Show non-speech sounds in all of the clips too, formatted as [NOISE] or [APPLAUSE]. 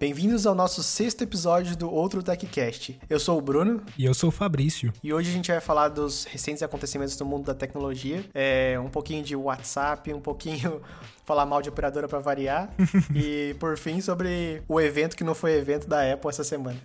Bem-vindos ao nosso sexto episódio do Outro TechCast. Eu sou o Bruno. E eu sou o Fabrício. E hoje a gente vai falar dos recentes acontecimentos do mundo da tecnologia. É, um pouquinho de WhatsApp, um pouquinho [LAUGHS] falar mal de operadora para variar. [LAUGHS] e, por fim, sobre o evento que não foi evento da Apple essa semana.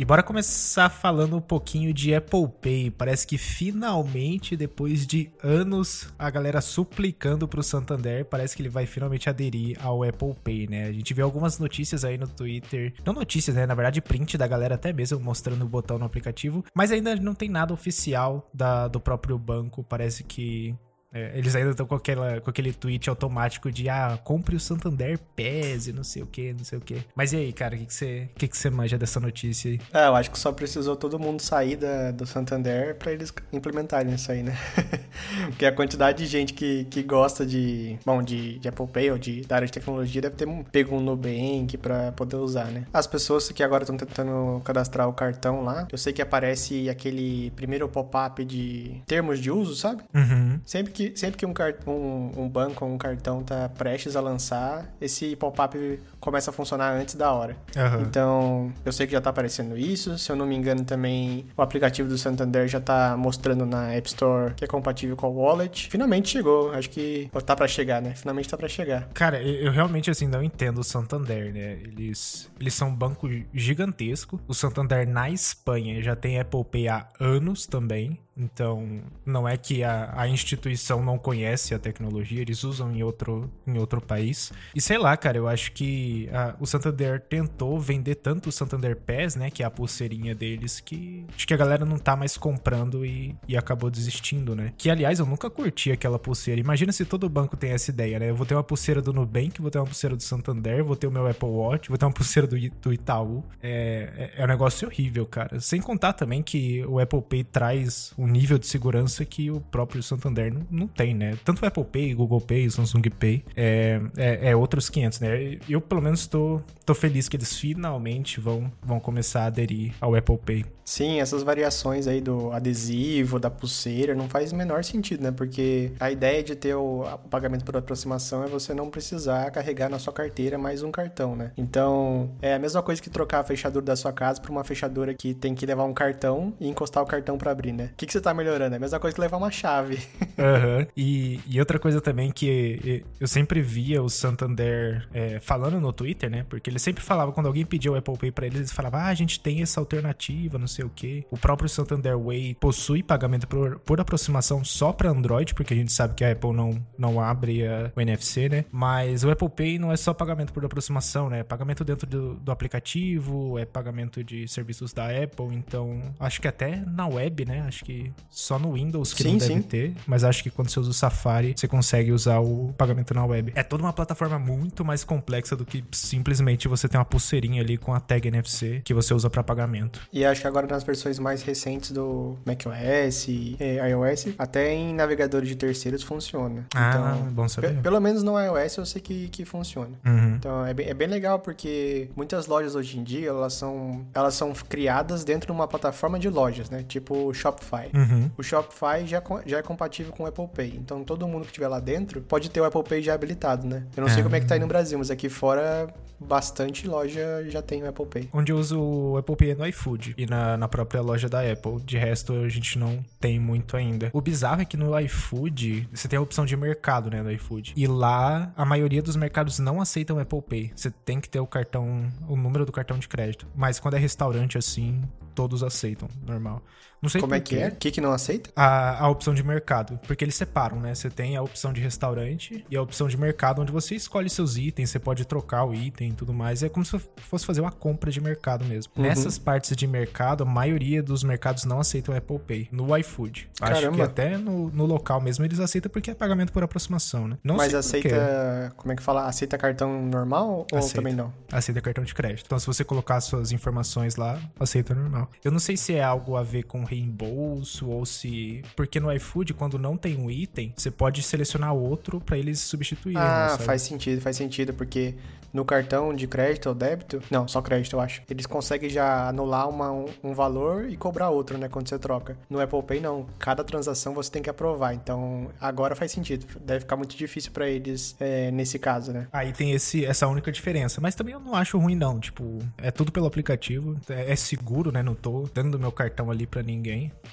E bora começar falando um pouquinho de Apple Pay. Parece que finalmente, depois de anos, a galera suplicando pro Santander, parece que ele vai finalmente aderir ao Apple Pay, né? A gente vê algumas notícias aí no Twitter, não notícias, né? Na verdade, print da galera até mesmo mostrando o botão no aplicativo, mas ainda não tem nada oficial da, do próprio banco. Parece que é, eles ainda estão com, aquela, com aquele tweet automático de ah, compre o Santander PES e não sei o que, não sei o que. Mas e aí, cara, o que, que, você, que, que você manja dessa notícia aí? Ah, eu acho que só precisou todo mundo sair da, do Santander para eles implementarem isso aí, né? [LAUGHS] Porque a quantidade de gente que, que gosta de, bom, de, de Apple Pay ou de, da área de tecnologia deve ter pego um Nubank para poder usar, né? As pessoas que agora estão tentando cadastrar o cartão lá, eu sei que aparece aquele primeiro pop-up de termos de uso, sabe? Uhum. Sempre que que, sempre que um, um, um banco ou um cartão tá prestes a lançar, esse pop-up começa a funcionar antes da hora. Uhum. Então, eu sei que já tá aparecendo isso. Se eu não me engano, também o aplicativo do Santander já tá mostrando na App Store que é compatível com o Wallet. Finalmente chegou. Acho que tá para chegar, né? Finalmente tá para chegar. Cara, eu realmente assim não entendo o Santander, né? Eles, eles são um banco gigantesco. O Santander na Espanha já tem Apple Pay há anos também. Então, não é que a, a, instituição não conhece a tecnologia, eles usam em outro, em outro país. E sei lá, cara, eu acho que a, o Santander tentou vender tanto o Santander Pass, né, que é a pulseirinha deles, que acho que a galera não tá mais comprando e, e acabou desistindo, né? Que, aliás, eu nunca curti aquela pulseira. Imagina se todo banco tem essa ideia, né? Eu vou ter uma pulseira do Nubank, vou ter uma pulseira do Santander, vou ter o meu Apple Watch, vou ter uma pulseira do, do Itaú. É, é, é um negócio horrível, cara. Sem contar também que o Apple Pay traz um nível de segurança que o próprio Santander não, não tem, né? Tanto o Apple Pay, Google Pay, Samsung Pay, é, é, é outros 500, né? Eu, pelo menos, tô, tô feliz que eles finalmente vão, vão começar a aderir ao Apple Pay. Sim, essas variações aí do adesivo, da pulseira, não faz o menor sentido, né? Porque a ideia de ter o, pagamento por aproximação é você não precisar carregar na sua carteira mais um cartão, né? Então, é a mesma coisa que trocar a fechadura da sua casa por uma fechadura que tem que levar um cartão e encostar o cartão para abrir, né? O que, que você tá melhorando? É a mesma coisa que levar uma chave. [LAUGHS] Uhum. E, e outra coisa também que eu sempre via o Santander é, falando no Twitter, né? Porque ele sempre falava, quando alguém pedia o Apple Pay pra eles, eles falavam, ah, a gente tem essa alternativa, não sei sei o que. O próprio Santander Way possui pagamento por, por aproximação só para Android, porque a gente sabe que a Apple não, não abre a, o NFC, né? Mas o Apple Pay não é só pagamento por aproximação, né? É pagamento dentro do, do aplicativo, é pagamento de serviços da Apple, então acho que até na web, né? Acho que só no Windows que sim, não deve sim. ter, mas acho que quando você usa o Safari, você consegue usar o pagamento na web. É toda uma plataforma muito mais complexa do que simplesmente você ter uma pulseirinha ali com a tag NFC que você usa para pagamento. E acho que agora nas versões mais recentes do macOS e iOS, até em navegadores de terceiros funciona. Ah, então, bom saber. Pelo menos no iOS eu sei que, que funciona. Uhum. Então é bem, é bem legal porque muitas lojas hoje em dia elas são, elas são criadas dentro de uma plataforma de lojas, né? Tipo o Shopify. Uhum. O Shopify já, já é compatível com o Apple Pay. Então todo mundo que estiver lá dentro pode ter o Apple Pay já habilitado, né? Eu não sei como é que tá aí no Brasil, mas aqui fora bastante loja já tem o Apple Pay. Onde eu uso o Apple Pay é no iFood e na, na própria loja da Apple. De resto, a gente não tem muito ainda. O bizarro é que no iFood, você tem a opção de mercado, né, no iFood. E lá, a maioria dos mercados não aceitam Apple Pay. Você tem que ter o cartão, o número do cartão de crédito. Mas quando é restaurante assim, todos aceitam, normal. Não sei Como é que é? O que, que não aceita? A, a opção de mercado. Porque eles separam, né? Você tem a opção de restaurante e a opção de mercado, onde você escolhe seus itens, você pode trocar o item e tudo mais. É como se fosse fazer uma compra de mercado mesmo. Uhum. Nessas partes de mercado, a maioria dos mercados não aceitam Apple Pay. No iFood. Caramba. Acho que até no, no local mesmo eles aceitam porque é pagamento por aproximação, né? Não Mas aceita. Como é que fala? Aceita cartão normal ou aceita. também não? Aceita cartão de crédito. Então, se você colocar suas informações lá, aceita normal. Eu não sei se é algo a ver com reembolso ou se. Porque no iFood, quando não tem um item, você pode selecionar outro para eles substituírem. Ah, faz sentido, faz sentido, porque no cartão de crédito ou débito, não, só crédito eu acho, eles conseguem já anular uma, um, um, valor e cobrar outro, né, quando você troca. No Apple Pay não, cada transação você tem que aprovar, então agora faz sentido, deve ficar muito difícil para eles é, nesse caso, né. Aí tem esse, essa única diferença, mas também eu não acho ruim não, tipo, é tudo pelo aplicativo, é, é seguro, né, não tô dando meu cartão ali para ninguém,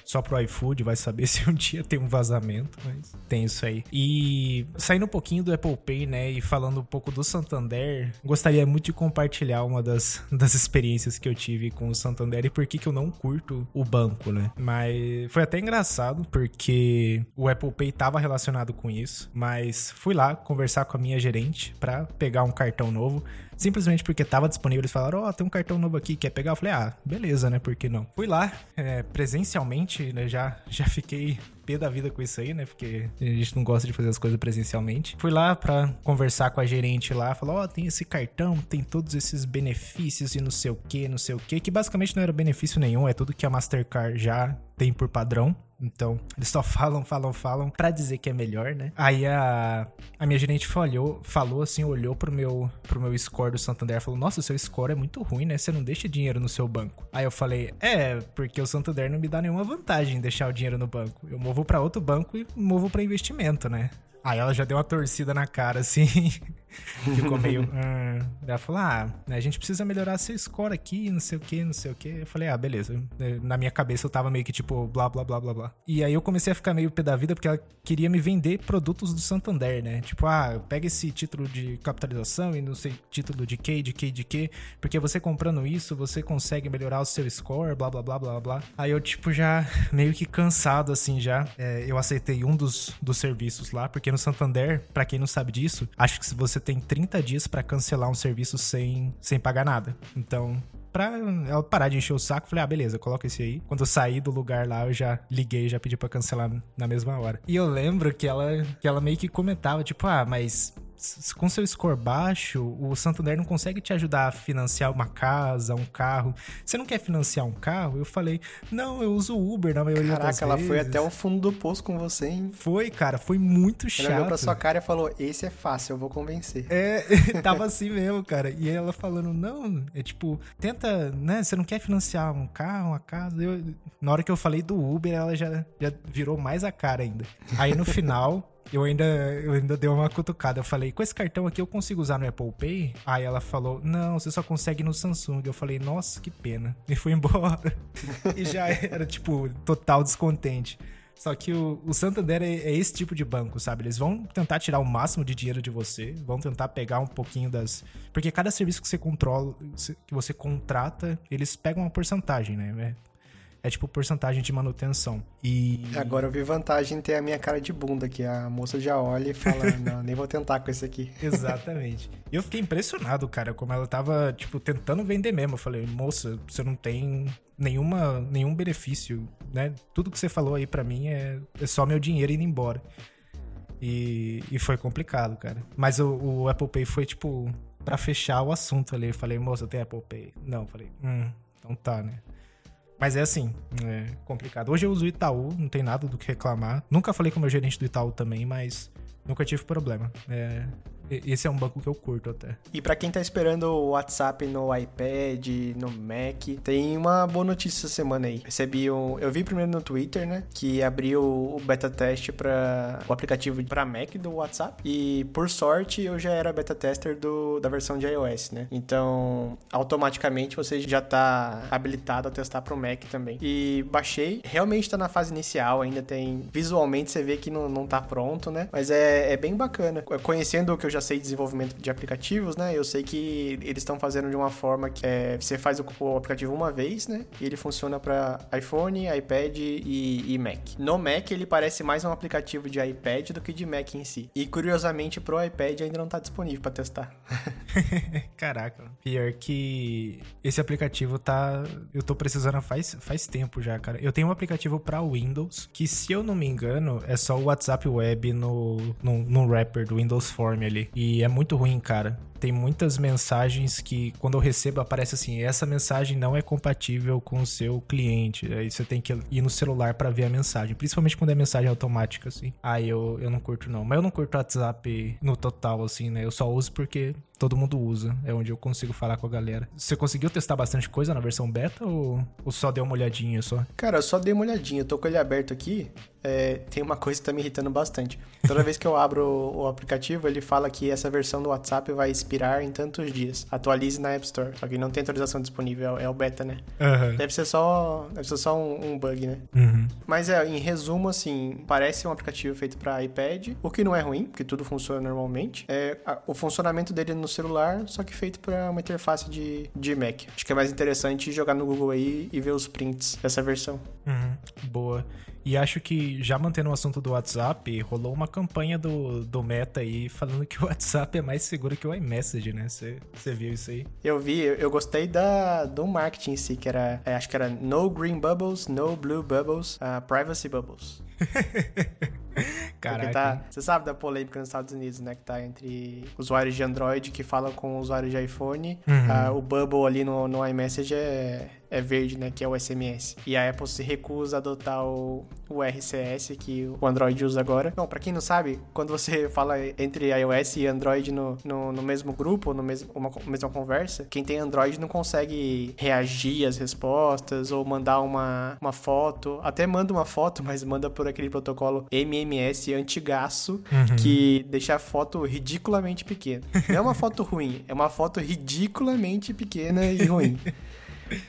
só pro iFood vai saber [LAUGHS] se um dia tem um vazamento, mas tem isso aí. E saindo um pouquinho do Apple Pay, né, e falando um pouco do Santander, gostaria muito de compartilhar uma das, [LAUGHS] das experiências que eu tive com o Santander e por que, que eu não curto o banco, né? Mas foi até engraçado, porque o Apple Pay estava relacionado com isso, mas fui lá conversar com a minha gerente para pegar um cartão novo simplesmente porque tava disponível. Eles falaram: Ó, oh, tem um cartão novo aqui, quer pegar? Eu falei: Ah, beleza, né? Por que não? Fui lá, é, presencialmente, né? Já, [LAUGHS] já fiquei pé da vida com isso aí, né? Porque a gente não gosta de fazer as coisas presencialmente. Fui lá pra conversar com a gerente lá, falou: Ó, oh, tem esse cartão, tem todos esses benefícios e não sei o que, não sei o que, que basicamente não era benefício nenhum, é tudo que a Mastercard já tem por padrão. Então, eles só [LAUGHS] falam, falam, falam para dizer que é melhor, né? Aí a, a minha gerente falhou, falou assim, olhou pro meu, pro meu score do Santander falou: Nossa, seu score é muito ruim, né? Você não deixa dinheiro no seu banco. Aí eu falei: É, porque o Santander não me dá nenhuma vantagem em deixar o dinheiro no banco. Eu movo para outro banco e movo para investimento, né? Aí ela já deu uma torcida na cara, assim. [LAUGHS] Ficou meio. Hum. [LAUGHS] Ela falou: Ah, a gente precisa melhorar seu score aqui, não sei o que, não sei o que. Eu falei: Ah, beleza. Na minha cabeça eu tava meio que tipo, blá, blá, blá, blá, blá. E aí eu comecei a ficar meio pé da vida porque ela queria me vender produtos do Santander, né? Tipo, ah, pega esse título de capitalização e não sei, título de que, de que, de que. Porque você comprando isso, você consegue melhorar o seu score, blá, blá, blá, blá, blá. Aí eu, tipo, já [LAUGHS] meio que cansado, assim, já. É, eu aceitei um dos, dos serviços lá, porque no Santander, para quem não sabe disso, acho que se você tem 30 dias para cancelar um serviço sem, sem pagar nada. Então, pra ela parar de encher o saco, falei, ah, beleza, coloca esse aí. Quando eu saí do lugar lá, eu já liguei, já pedi para cancelar na mesma hora. E eu lembro que ela, que ela meio que comentava, tipo, ah, mas com seu score baixo, o Santander não consegue te ajudar a financiar uma casa, um carro. Você não quer financiar um carro? Eu falei, não, eu uso Uber na maioria Caraca, das vezes. Caraca, ela foi até o fundo do poço com você, hein? Foi, cara, foi muito chato. Ela olhou pra sua cara e falou, esse é fácil, eu vou convencer. É, [LAUGHS] tava assim mesmo, cara. E ela falando, não, é tipo, tenta, né, você não quer financiar um carro, uma casa? Eu, na hora que eu falei do Uber, ela já, já virou mais a cara ainda. Aí no final eu ainda, eu ainda dei uma cutucada. Eu falei, com esse cartão aqui eu consigo usar no Apple Pay? Aí ela falou, não, você só consegue no Samsung. Eu falei, nossa, que pena. E fui embora. [LAUGHS] e já era, tipo, total descontente. Só que o, o Santander é, é, esse tipo de banco, sabe? Eles vão tentar tirar o máximo de dinheiro de você, vão tentar pegar um pouquinho das. Porque cada serviço que você controla, que você contrata, eles pegam uma porcentagem, né? É tipo porcentagem de manutenção. E. Agora eu vi vantagem em ter a minha cara de bunda, que a moça já olha e fala, não, [LAUGHS] nem vou tentar com esse aqui. Exatamente. E eu fiquei impressionado, cara, como ela tava, tipo, tentando vender mesmo. Eu falei, moça, você não tem nenhuma, nenhum benefício, né? Tudo que você falou aí para mim é, é só meu dinheiro indo embora. E, e foi complicado, cara. Mas o, o Apple Pay foi, tipo, para fechar o assunto ali. Eu falei, moça, tem Apple Pay? Não, eu falei, hum, então tá, né? Mas é assim, é complicado. Hoje eu uso o Itaú, não tem nada do que reclamar. Nunca falei com o meu gerente do Itaú também, mas nunca tive problema. É, esse é um banco que eu curto até. E para quem tá esperando o WhatsApp no iPad, no Mac, tem uma boa notícia essa semana aí. Recebi um, eu vi primeiro no Twitter, né, que abriu o beta teste para o aplicativo para Mac do WhatsApp e por sorte eu já era beta tester do, da versão de iOS, né? Então, automaticamente você já tá habilitado a testar pro Mac também. E baixei, realmente tá na fase inicial, ainda tem visualmente você vê que não, não tá pronto, né? Mas é, é bem bacana. Conhecendo o que eu já já sei desenvolvimento de aplicativos, né? Eu sei que eles estão fazendo de uma forma que é, você faz o, o aplicativo uma vez, né? E ele funciona para iPhone, iPad e, e, Mac. No Mac ele parece mais um aplicativo de iPad do que de Mac em si. E curiosamente pro iPad ainda não está disponível para testar. [LAUGHS] Caraca, pior que esse aplicativo tá, eu tô precisando faz faz tempo já, cara. Eu tenho um aplicativo para Windows que se eu não me engano é só o WhatsApp Web no no, no wrapper do Windows Form ali. E é muito ruim, cara. Tem muitas mensagens que quando eu recebo aparece assim, essa mensagem não é compatível com o seu cliente. Aí você tem que ir no celular para ver a mensagem, principalmente quando é mensagem automática, assim. Aí eu, eu não curto não. Mas eu não curto WhatsApp no total, assim, né? Eu só uso porque todo mundo usa. É onde eu consigo falar com a galera. Você conseguiu testar bastante coisa na versão beta ou, ou só deu uma olhadinha só? Cara, eu só dei uma olhadinha. Eu tô com ele aberto aqui. É, tem uma coisa que tá me irritando bastante. Toda [LAUGHS] vez que eu abro o, o, aplicativo, ele fala que essa versão do WhatsApp vai expirar em tantos dias. Atualize na App Store. Só que não tem atualização disponível, é o beta, né? Uhum. Deve ser só, deve ser só um, um bug, né? Uhum. Mas é, em resumo, assim, parece um aplicativo feito para iPad, o que não é ruim, porque tudo funciona normalmente. É, a, o funcionamento dele no celular, só que feito para uma interface de, de Mac. Acho que é mais interessante jogar no Google aí e ver os prints dessa versão. Uhum. Boa. E acho que, já mantendo o assunto do WhatsApp, rolou uma campanha do, do Meta aí falando que o WhatsApp é mais seguro que o iMessage, né? Você viu isso aí? Eu vi, eu gostei da, do marketing em si, que era, é, acho que era No Green Bubbles, No Blue Bubbles, uh, Privacy Bubbles. [LAUGHS] Caraca. Tá, você sabe da polêmica nos Estados Unidos, né? Que tá entre usuários de Android que falam com usuários de iPhone. Uhum. Uh, o Bubble ali no, no iMessage é, é verde, né? Que é o SMS. E a Apple se recusa a adotar o, o RCS que o Android usa agora. Bom, pra quem não sabe, quando você fala entre iOS e Android no, no, no mesmo grupo, no mesmo, uma mesma conversa, quem tem Android não consegue reagir às respostas ou mandar uma, uma foto. Até manda uma foto, [LAUGHS] mas manda por aquele protocolo MMS antigaço Uhum. que deixa a foto ridiculamente pequena. Não é uma foto ruim, é uma foto ridiculamente pequena e ruim. [LAUGHS]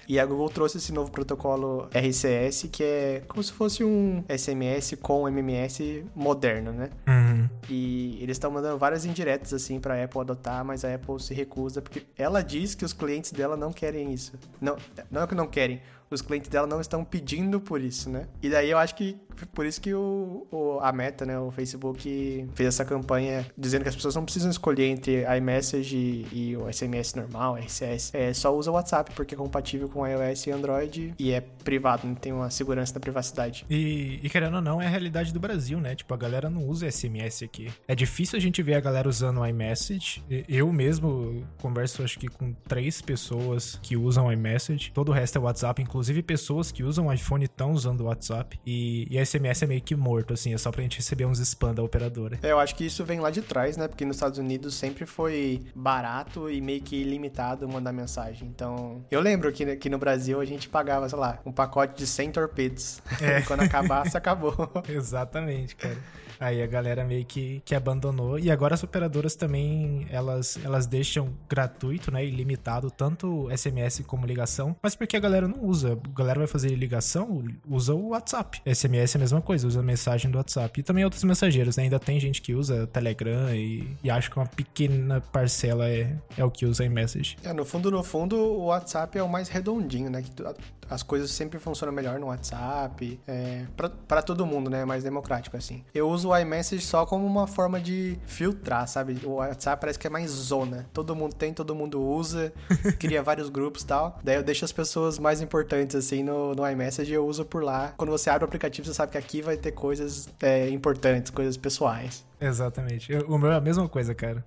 E a Google trouxe esse novo protocolo RCS, que é como se fosse um SMS com MMS moderno, né? Uhum. E eles estão mandando várias indiretas assim pra Apple adotar, mas a Apple se recusa porque ela diz que os clientes dela não querem isso. Não, não é que não querem, os clientes dela não estão pedindo por isso, né? E daí eu acho que por isso que o, o, a Meta, né, o Facebook fez essa campanha dizendo que as pessoas não precisam escolher entre iMessage e, o SMS normal, RCS. É, só usa o WhatsApp porque é compatível com iOS e Android e é privado, não tem uma segurança da privacidade. E, e querendo ou não, é a realidade do Brasil, né? Tipo, a galera não usa SMS aqui. É difícil a gente ver a galera usando o iMessage. Eu mesmo converso, acho que com três pessoas que usam o iMessage. Todo o resto é WhatsApp, inclusive pessoas que usam o iPhone estão usando o WhatsApp. E, e SMS é meio que morto, assim, é só pra gente receber uns spam da operadora. É, eu acho que isso vem lá de trás, né? Porque nos Estados Unidos sempre foi barato e meio que ilimitado mandar mensagem. Então, eu lembro que aqui no Brasil a gente pagava, sei lá, um pacote de 100 torpedos. É. [LAUGHS] Quando acabasse, acabou. [LAUGHS] Exatamente, cara. Aí a galera meio que, que abandonou. E agora as operadoras também, elas, elas deixam gratuito, né? Ilimitado, tanto SMS como ligação. Mas porque a galera não usa. A galera vai fazer ligação, usa o WhatsApp. SMS é a mesma coisa, usa a mensagem do WhatsApp. E também outros mensageiros, né? Ainda tem gente que usa Telegram e, e acho que uma pequena parcela é, é o que usa iMessage. É, no fundo, no fundo, o WhatsApp é o mais redondinho, né? As coisas sempre funcionam melhor no WhatsApp. É, pra todo mundo, né? É mais democrático, assim. Eu uso o iMessage só como uma forma de filtrar, sabe? O WhatsApp parece que é mais zona. Todo mundo tem, todo mundo usa, [LAUGHS] cria vários grupos e tal. Daí eu deixo as pessoas mais importantes, assim, no, no iMessage e eu uso por lá. Quando você abre o aplicativo, você sabe que aqui vai ter coisas é, importantes, coisas pessoais. Exatamente. Eu- o meu é a mesma coisa, cara.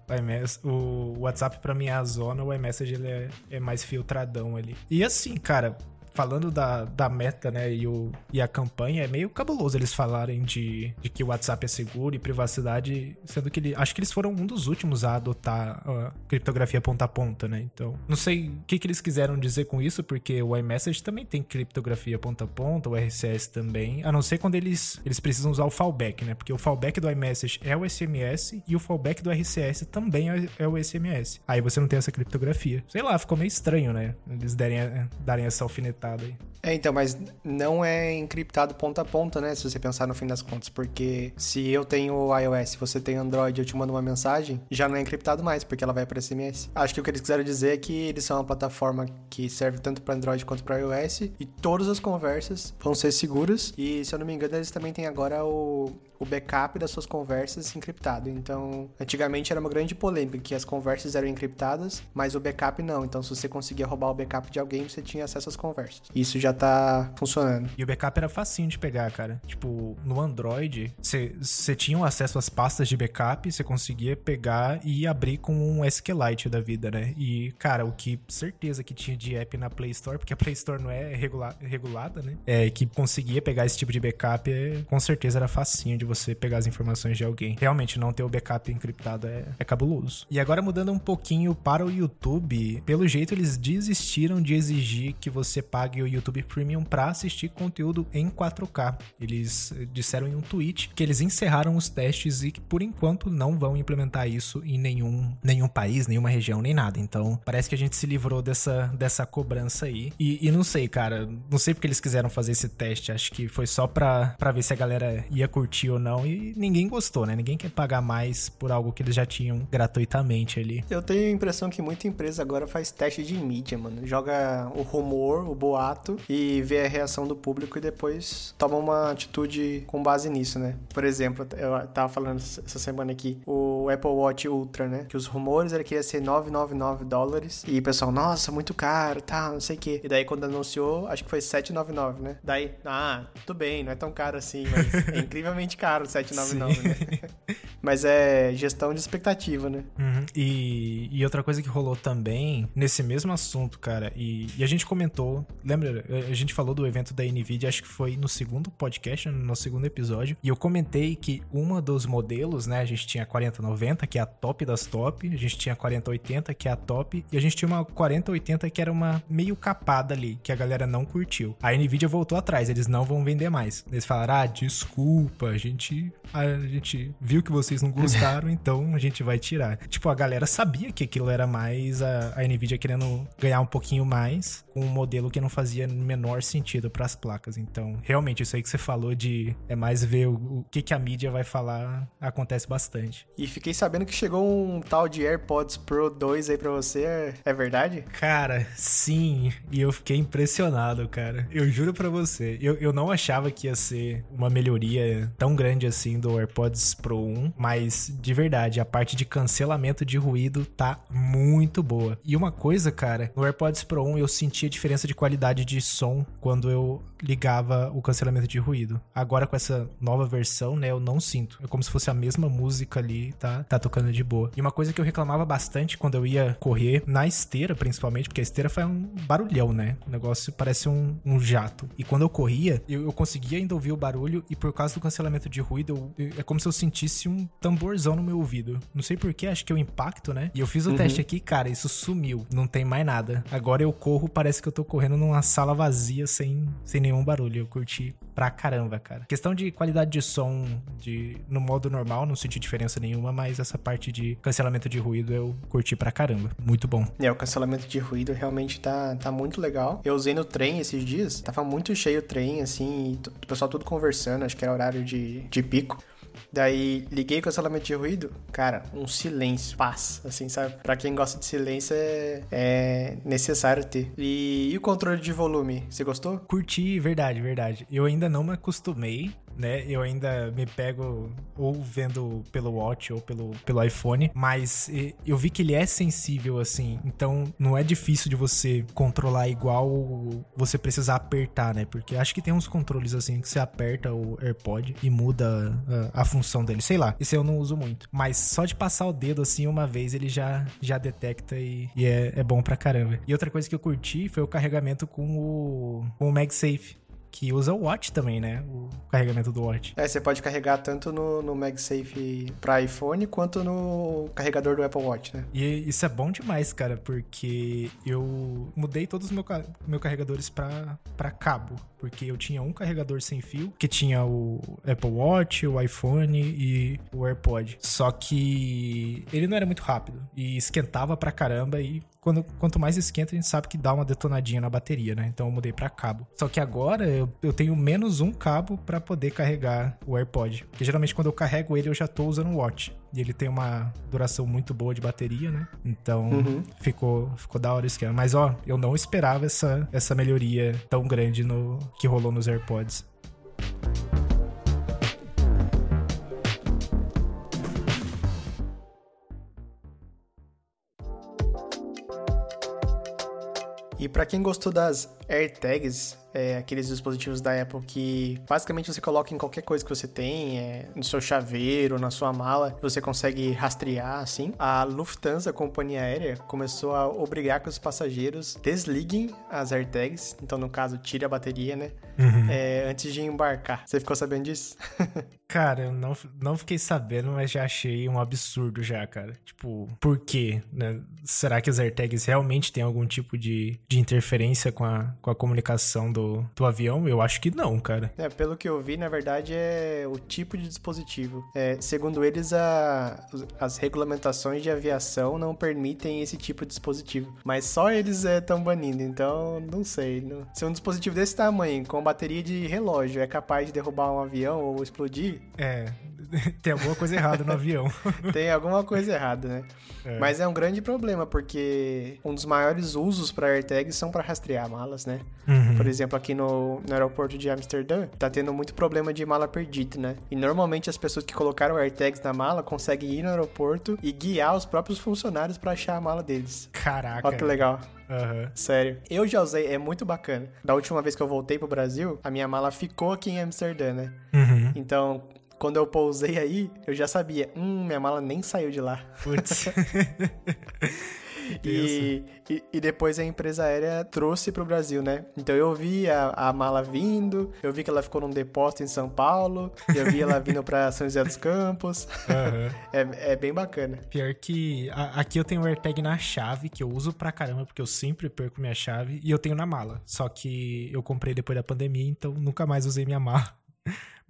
O WhatsApp pra mim é a zona, o iMessage ele é, é mais filtradão ali. E assim, cara, falando da, da meta, né, e, o, e a campanha, é meio cabuloso eles falarem de, de que o WhatsApp é seguro e privacidade, sendo que ele, acho que eles foram um dos últimos a adotar a criptografia ponta a ponta, né? Então, não sei o que, que eles quiseram dizer com isso, porque o iMessage também tem criptografia ponta a ponta, o RCS também, a não ser quando eles, eles precisam usar o fallback, né? Porque o fallback do iMessage é o SMS e o fallback do RCS também é, é o SMS. Aí você não tem essa criptografia. Sei lá, ficou meio estranho, né? Eles derem, darem essa alfinetada aí. É, então, mas não é encriptado ponta a ponta, né? Se você pensar no fim das contas. Porque se eu tenho iOS, você tem Android eu te mando uma mensagem, já não é encriptado mais, porque ela vai para SMS. Acho que o que eles quiseram dizer é que eles são uma plataforma que serve tanto para Android quanto para iOS e todas as conversas vão ser seguras. E se eu não me engano, eles também têm agora o, o backup das suas conversas encriptado. Então, antigamente era uma grande polêmica que as conversas eram encriptadas, mas o backup não. Então, se você conseguia roubar o backup de alguém, você tinha acesso às conversas. Microsoft. Isso já tá funcionando. E o backup era facinho de pegar, cara. Tipo, no Android, você tinha acesso às pastas de backup, você conseguia pegar e abrir com um SQLite da vida, né? E, cara, o que certeza que tinha de app na Play Store, porque a Play Store não é regula regulada, né? É, que conseguia pegar esse tipo de backup, é, com certeza era facinho de você pegar as informações de alguém. Realmente, não ter o backup encriptado é, é cabuloso. E agora mudando um pouquinho para o YouTube, pelo jeito eles desistiram de exigir que você pague o YouTube Premium para assistir conteúdo em 4K. Eles disseram em um tweet que eles encerraram os testes e que por enquanto não vão implementar isso em nenhum, nenhum país, nenhuma região, nem nada. Então parece que a gente se livrou dessa, dessa cobrança aí. E, e não sei, cara, não sei porque eles quiseram fazer esse teste. Acho que foi só pra ver se a galera ia curtir ou não. E ninguém gostou, né? Ninguém quer pagar mais por algo que eles já tinham gratuitamente ali. Eu tenho a impressão que muita empresa agora faz teste de mídia, mano. Joga o rumor, o boato e vê a reação do público e depois toma uma atitude com base nisso, né? Por exemplo, eu tava falando essa semana aqui, o Apple Watch Ultra, né? Que os rumores era que ia ser 999 dólares e o pessoal, nossa, muito caro, tá, não sei o quê. E daí quando anunciou, acho que foi 799, né? Daí, ah, tudo bem, não é tão caro assim, mas é [LAUGHS] incrivelmente caro 799, né? [LAUGHS] mas é gestão de expectativa, né? Uhum. E, e outra coisa que rolou também, nesse mesmo assunto, cara, e, e, a gente comentou, lembra? A gente falou do evento da NVIDIA, acho que foi no segundo podcast, no segundo episódio, e eu comentei que uma dos modelos, né, a gente tinha a 4090, que é a top das top, a gente tinha a 4080, que é a top, e a gente tinha uma 4080 que era uma meio capada ali, que a galera não curtiu. A NVIDIA voltou atrás, eles não vão vender mais. Eles falaram, ah, desculpa, a gente, a gente viu que vocês não gostaram, [LAUGHS] então a gente vai tirar. Tipo, a galera sabia que aquilo era mais a, a NVIDIA querendo ganhar um pouquinho mais com um modelo que não fazia menor sentido para as placas. Então, realmente, isso aí que você falou de é mais ver o, o, que, que a mídia vai falar acontece bastante. E fiquei sabendo que chegou um tal de AirPods Pro 2 aí para você, é verdade? Cara, sim. E eu fiquei impressionado, cara. Eu juro para você. Eu, eu não achava que ia ser uma melhoria tão grande assim do AirPods Pro 1, mas de verdade, a parte de cancelamento de ruído tá muito boa. E uma coisa, cara, no AirPods Pro 1 eu sentia diferença de qualidade de som quando eu ligava o cancelamento de ruído. Agora com essa nova versão, né, eu não sinto. É como se fosse a mesma música ali, tá, tá tocando de boa. E uma coisa que eu reclamava bastante quando eu ia correr, na esteira principalmente, porque a esteira foi um barulhão, né? O negócio parece um, um jato. E quando eu corria, eu, eu, conseguia ainda ouvir o barulho e por causa do cancelamento de ruído, eu, é como se eu sentisse um tamborzão no meu ouvido. Não sei porquê, acho que é o impacto, né? E eu fiz o uhum. teste aqui, cara, isso sumiu. Não tem mais nada. Agora eu corro, parece que eu tô correndo numa sala vazia sem, sem nenhum barulho. Eu curti pra caramba, cara. Questão de qualidade de som de, no modo normal, não senti diferença nenhuma, mas essa parte de cancelamento de ruído eu curti pra caramba. Muito bom. É, o cancelamento de ruído realmente tá, tá muito legal. Eu usei no trem esses dias, tava muito cheio o trem, assim, o pessoal tudo conversando, acho que era horário de, de pico. Daí liguei o cancelamento de ruído, cara, um silêncio, paz, assim, sabe? Pra quem gosta de silêncio é, é necessário ter. E, e, o controle de volume, você gostou? Curti, verdade, verdade. Eu ainda não me acostumei, né? Eu ainda me pego ou vendo pelo Watch ou pelo, pelo iPhone, mas eu vi que ele é sensível assim, então não é difícil de você controlar igual você precisar apertar, né? Porque acho que tem uns controles assim que você aperta o AirPod e muda a, a função dele, sei lá. Isso eu não uso muito, mas só de passar o dedo assim uma vez ele já já detecta e, e é, é bom pra caramba. E outra coisa que eu curti foi o carregamento com o, com o MagSafe que usa o Watch também, né? O carregamento do Watch. É, você pode carregar tanto no, no MagSafe para iPhone quanto no carregador do Apple Watch, né? E isso é bom demais, cara, porque eu mudei todos os meus meu carregadores para cabo, porque eu tinha um carregador sem fio, que tinha o Apple Watch, o iPhone e o AirPod. Só que ele não era muito rápido e esquentava pra caramba e quando, quanto mais esquenta, a gente sabe que dá uma detonadinha na bateria, né? Então eu mudei para cabo. Só que agora eu, eu tenho menos um cabo para poder carregar o AirPod. Porque geralmente quando eu carrego ele, eu já tô usando o Watch. E ele tem uma duração muito boa de bateria, né? Então uhum. ficou, ficou da hora o esquema. Mas ó, eu não esperava essa, essa melhoria tão grande no que rolou nos AirPods. E para quem gostou das AirTags, é, aqueles dispositivos da Apple que basicamente você coloca em qualquer coisa que você tem, é, no seu chaveiro, na sua mala, você consegue rastrear assim. A Lufthansa, a companhia aérea, começou a obrigar que os passageiros desliguem as AirTags, então no caso, tire a bateria, né? Uhum. É, antes de embarcar. Você ficou sabendo disso? [LAUGHS] cara, eu não, não fiquei sabendo, mas já achei um absurdo já, cara. Tipo, por quê? Né? Será que as AirTags realmente têm algum tipo de, de interferência com a, com a comunicação do do, do avião? Eu acho que não, cara. É, pelo que eu vi, na verdade, é o tipo de dispositivo. É, segundo eles, a, as regulamentações de aviação não permitem esse tipo de dispositivo. Mas só eles estão é, banindo, então não sei. Não. Se um dispositivo desse tamanho, com bateria de relógio, é capaz de derrubar um avião ou explodir. É, [LAUGHS] tem alguma coisa errada no avião. [LAUGHS] tem alguma coisa errada, né? É. Mas é um grande problema, porque um dos maiores usos para AirTags são para rastrear malas, né? Uhum. Por exemplo, aqui no, no aeroporto de Amsterdã, tá tendo muito problema de mala perdida, né? E normalmente as pessoas que colocaram AirTags na mala conseguem ir no aeroporto e guiar os próprios funcionários para achar a mala deles. Caraca. Olha que legal. Uhum. Sério. Eu já usei, é muito bacana. Da última vez que eu voltei pro Brasil, a minha mala ficou aqui em Amsterdã, né? Uhum. Então, quando eu pousei aí, eu já sabia, hum, minha mala nem saiu de lá. Putz. [LAUGHS] e, e, e, depois a empresa aérea trouxe para o Brasil, né? Então eu vi a, a, mala vindo, eu vi que ela ficou num depósito em São Paulo, eu vi ela vindo para [LAUGHS] São José dos Campos. Uhum. é, é, bem bacana. Pior que a, aqui eu tenho o AirTag na chave, que eu uso pra caramba, porque eu sempre perco minha chave, e eu tenho na mala. Só que eu comprei depois da pandemia, então nunca mais usei minha mala.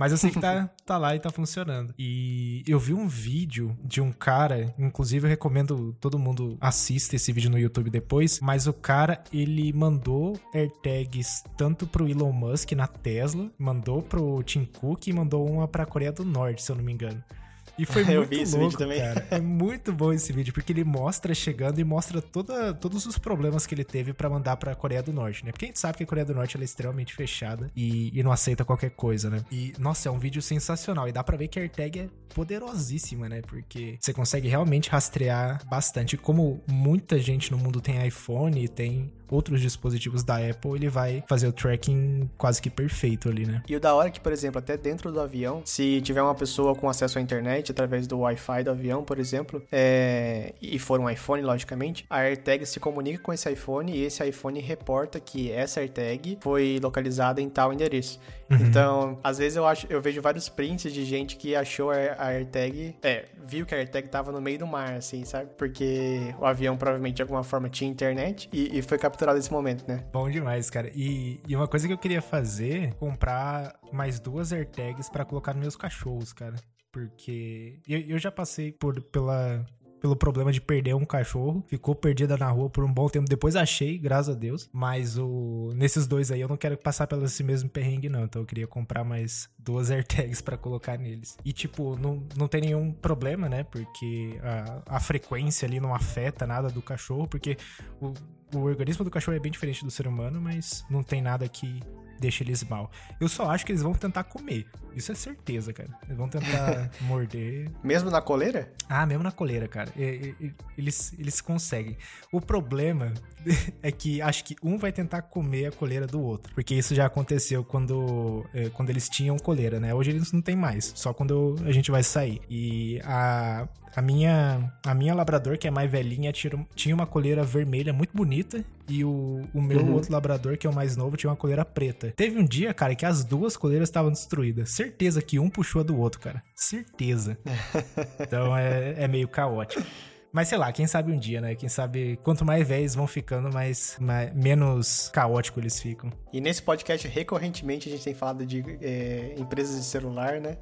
Mas eu sei que tá, tá lá e tá funcionando. E eu vi um vídeo de um cara, inclusive eu recomendo todo mundo assista esse vídeo no YouTube depois, mas o cara, ele mandou AirTags tanto pro Elon Musk na Tesla, mandou pro Tim Cook e mandou uma pra Coreia do Norte, se eu não me engano. E foi [LAUGHS] muito vi esse louco, vídeo também. cara. É muito bom esse vídeo, porque ele mostra chegando e mostra toda, todos os problemas que ele teve para mandar pra Coreia do Norte, né? Porque a gente sabe que a Coreia do Norte é extremamente fechada e, e, não aceita qualquer coisa, né? E, nossa, é um vídeo sensacional. E dá pra ver que a AirTag é poderosíssima, né? Porque você consegue realmente rastrear bastante. Como muita gente no mundo tem iPhone e tem outros dispositivos da Apple, ele vai fazer o tracking quase que perfeito ali, né? E o da hora é que, por exemplo, até dentro do avião, se tiver uma pessoa com acesso à internet através do Wi-Fi do avião, por exemplo, é... e for um iPhone, logicamente, a AirTag se comunica com esse iPhone e esse iPhone reporta que essa AirTag foi localizada em tal endereço. Uhum. Então, às vezes eu acho, eu vejo vários prints de gente que achou a AirTag, é, viu que a AirTag tava no meio do mar, assim, sabe? Porque o avião provavelmente de alguma forma tinha internet e, e foi capturado nesse momento, né? Bom demais, cara. E, e uma coisa que eu queria fazer, comprar mais duas AirTags para colocar nos meus cachorros, cara. Porque eu, eu já passei por, pela, pelo problema de perder um cachorro. Ficou perdida na rua por um bom tempo. Depois achei, graças a Deus. Mas o nesses dois aí eu não quero passar pelo esse mesmo perrengue, não. Então eu queria comprar mais duas [LAUGHS] AirTags para colocar neles. E, tipo, não, não tem nenhum problema, né? Porque a, a frequência ali não afeta nada do cachorro. Porque o, o organismo do cachorro é bem diferente do ser humano, mas não tem nada que deixa eles mal. Eu só acho que eles vão tentar comer. Isso é certeza, cara. Eles vão tentar [LAUGHS] morder. Mesmo na coleira? Ah, mesmo na coleira, cara. Eles, eles conseguem. O problema [LAUGHS] é que acho que um vai tentar comer a coleira do outro. Porque isso já aconteceu quando, é, quando eles tinham coleira, né? Hoje eles não tem mais. Só quando a gente vai sair. E a, a minha, a minha labrador, que é mais velhinha, tinha uma coleira vermelha muito bonita. E o, o meu uhum. outro labrador, que é o mais novo, tinha uma coleira preta. Teve um dia, cara, que as duas coleiras estavam destruídas. Certeza que um puxou a do outro, cara. Certeza. [LAUGHS] então é, é meio caótico. Mas sei lá, quem sabe um dia, né? Quem sabe quanto mais velhos vão ficando, mais, mais menos caótico eles ficam. E nesse podcast, recorrentemente, a gente tem falado de é, empresas de celular, né?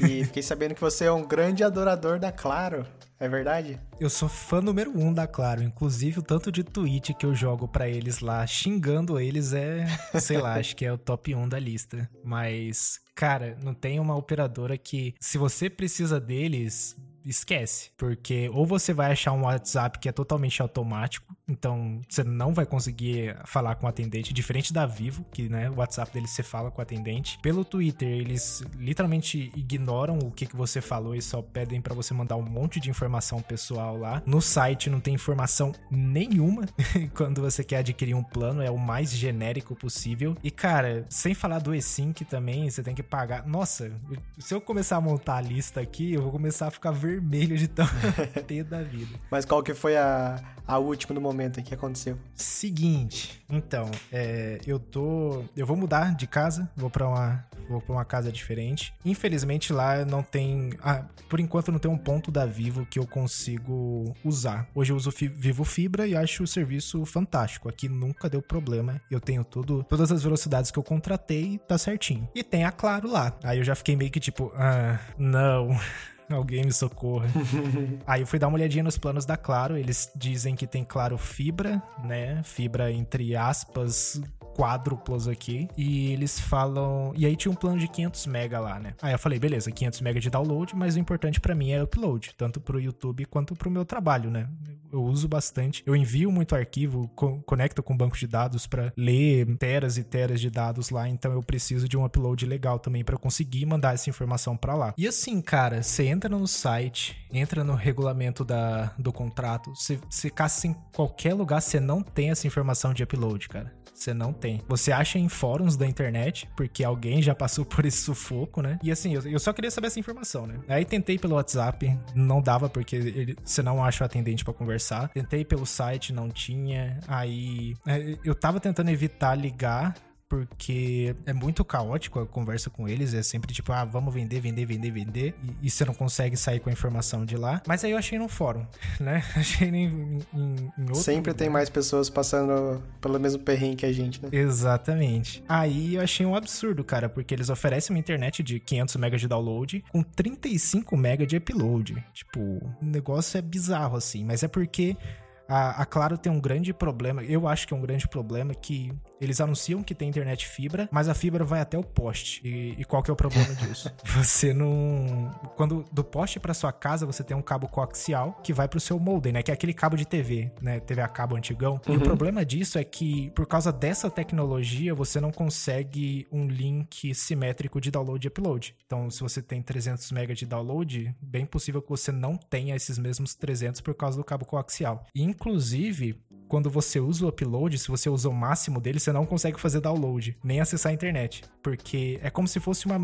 E [LAUGHS] fiquei sabendo que você é um grande adorador da Claro. É verdade? Eu sou fã número um da Claro. Inclusive, o tanto de tweet que eu jogo para eles lá, xingando eles, é, [LAUGHS] sei lá, acho que é o top 1 da lista. Mas, cara, não tem uma operadora que, se você precisa deles, esquece. Porque ou você vai achar um WhatsApp que é totalmente automático, então você não vai conseguir falar com o atendente, diferente da Vivo, que né, o WhatsApp deles você fala com o atendente. Pelo Twitter, eles literalmente ignoram o que, que você falou e só pedem para você mandar um monte de informação pessoal lá. No site não tem informação nenhuma [LAUGHS] quando você quer adquirir um plano, é o mais genérico possível. E cara, sem falar do eSync também, você tem que pagar. Nossa, se eu começar a montar a lista aqui, eu vou começar a ficar vermelho de tão [LAUGHS] [LAUGHS] pé da vida. Mas qual que foi a, a última do momento que aconteceu? Seguinte, então, é, eu tô. Eu vou mudar de casa, vou para uma. Vou pra uma casa diferente. Infelizmente lá não tem. Ah, por enquanto não tem um ponto da Vivo que eu consigo usar. Hoje eu uso Vivo Fibra e acho o serviço fantástico. Aqui nunca deu problema. Eu tenho tudo, todas as velocidades que eu contratei, tá certinho. E tem a Claro lá. Aí eu já fiquei meio que tipo, ah, não. [LAUGHS] [LAUGHS] Alguém me socorra. [LAUGHS] Aí eu fui dar uma olhadinha nos planos da Claro. Eles dizem que tem Claro Fibra, né? Fibra entre aspas, quádruplos aqui. E eles falam. E aí tinha um plano de 500 mega lá, né? Aí eu falei, beleza, 500 mega de download, mas o importante para mim é upload, tanto pro YouTube quanto pro meu trabalho, né? Eu uso bastante. Eu envio muito arquivo, co conecto com banco de dados para ler teras e teras de dados lá, então eu preciso de um upload legal também para conseguir mandar essa informação para lá. E assim, cara, você entra no site, entra no regulamento da, do contrato, você, você caça em qualquer lugar, você não tem essa informação de upload, cara. Você não tem. Você acha em fóruns da internet, porque alguém já passou [LAUGHS] por esse sufoco, né? E assim, eu, eu só queria saber essa informação, né? Aí tentei pelo WhatsApp, não dava porque ele, você não acha o atendente para conversar. Tentei pelo site, não tinha. Aí é, eu tava tentando evitar ligar porque é muito caótico a conversa com eles. É sempre tipo, ah, vamos vender, vender, vender, vender. E, e você não consegue sair com a informação de lá. Mas aí eu achei no fórum, [LAUGHS] né? [LAUGHS] Achei em, em, em outro Sempre lugar. tem mais pessoas passando pelo mesmo perrengue que a gente, né? Exatamente. Aí eu achei um absurdo, cara, porque eles oferecem uma internet de 500 MB de download com 35 MB de upload. Tipo, o negócio é bizarro assim, mas é porque a, a, Claro tem um grande problema, eu acho que é um grande problema que eles anunciam que tem internet fibra, mas a fibra vai até o poste. E, e qual que é o problema disso? [LAUGHS] você não. Quando do poste para sua casa, você tem um cabo coaxial que vai pro seu modem, né? Que é aquele cabo de TV, né? TV a cabo antigão. Uhum. E o uhum. problema disso é que, por causa dessa tecnologia, você não consegue um link simétrico de download e upload. Então, se você tem 300 MB de download, bem possível que você não tenha esses mesmos 300 por causa do cabo coaxial. Inclusive, quando você usa o upload, se você usa o máximo dele, você não consegue fazer download, nem acessar a internet. Porque é como se fosse uma,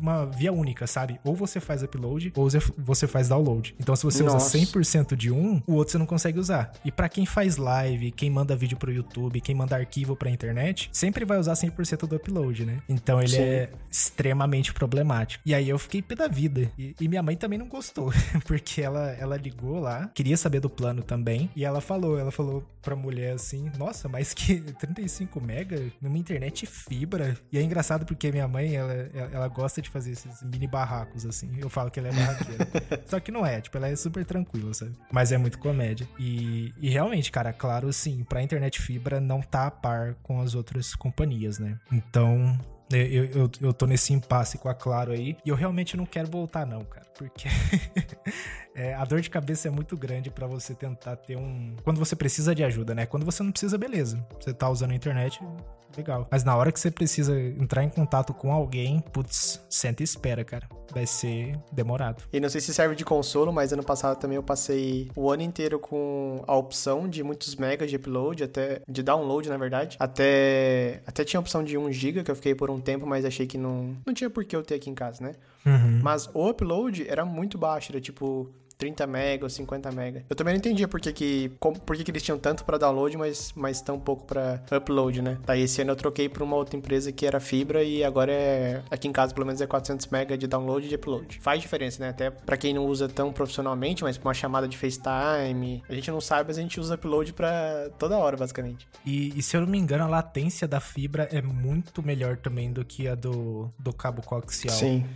uma via única, sabe? Ou você faz upload, ou você faz download. Então, se você Nossa. usa 100% de um, o outro você não consegue usar. E para quem faz live, quem manda vídeo pro YouTube, quem manda arquivo pra internet, sempre vai usar 100% do upload, né? Então, ele Sim. é extremamente problemático. E aí eu fiquei pé da vida. E, e minha mãe também não gostou, [LAUGHS] porque ela, ela ligou lá, queria saber do plano também, e ela falou, ela falou pra pra mulher assim, nossa, mas que [LAUGHS] 35 mega numa internet fibra. E é engraçado porque minha mãe, ela, ela gosta de fazer esses mini barracos, assim. Eu falo que ela é barraqueira. [LAUGHS] Só que não é, tipo, ela é super tranquila, sabe? Mas é muito comédia. E, e realmente, cara, claro, assim, pra internet fibra não tá a par com as outras companhias, né? Então, eu, eu, eu tô nesse impasse com a Claro aí. E eu realmente não quero voltar, não, cara. Porque [LAUGHS] é, a dor de cabeça é muito grande para você tentar ter um. Quando você precisa de ajuda, né? Quando você não precisa, beleza. Você tá usando a internet, legal. Mas na hora que você precisa entrar em contato com alguém, putz, senta e espera, cara. Vai ser demorado. E não sei se serve de consolo, mas ano passado também eu passei o ano inteiro com a opção de muitos megas de upload, até de download, na verdade. Até até tinha a opção de 1 GB que eu fiquei por um tempo, mas achei que não não tinha por que eu ter aqui em casa, né? Uhum. Mas o upload era muito baixo, era tipo 30 mega ou 50 mega. Eu também não entendia por que, que, como, por que, que eles tinham tanto para download, mas, mas tão pouco para upload, né? Daí esse ano eu troquei para uma outra empresa que era fibra e agora é aqui em casa pelo menos é 400 mega de download e de upload. Faz diferença, né? Até para quem não usa tão profissionalmente, mas pra uma chamada de FaceTime, a gente não sabe, mas a gente usa upload para toda hora, basicamente. E, e, se eu não me engano, a latência da fibra é muito melhor também do que a do, do cabo coaxial. Sim.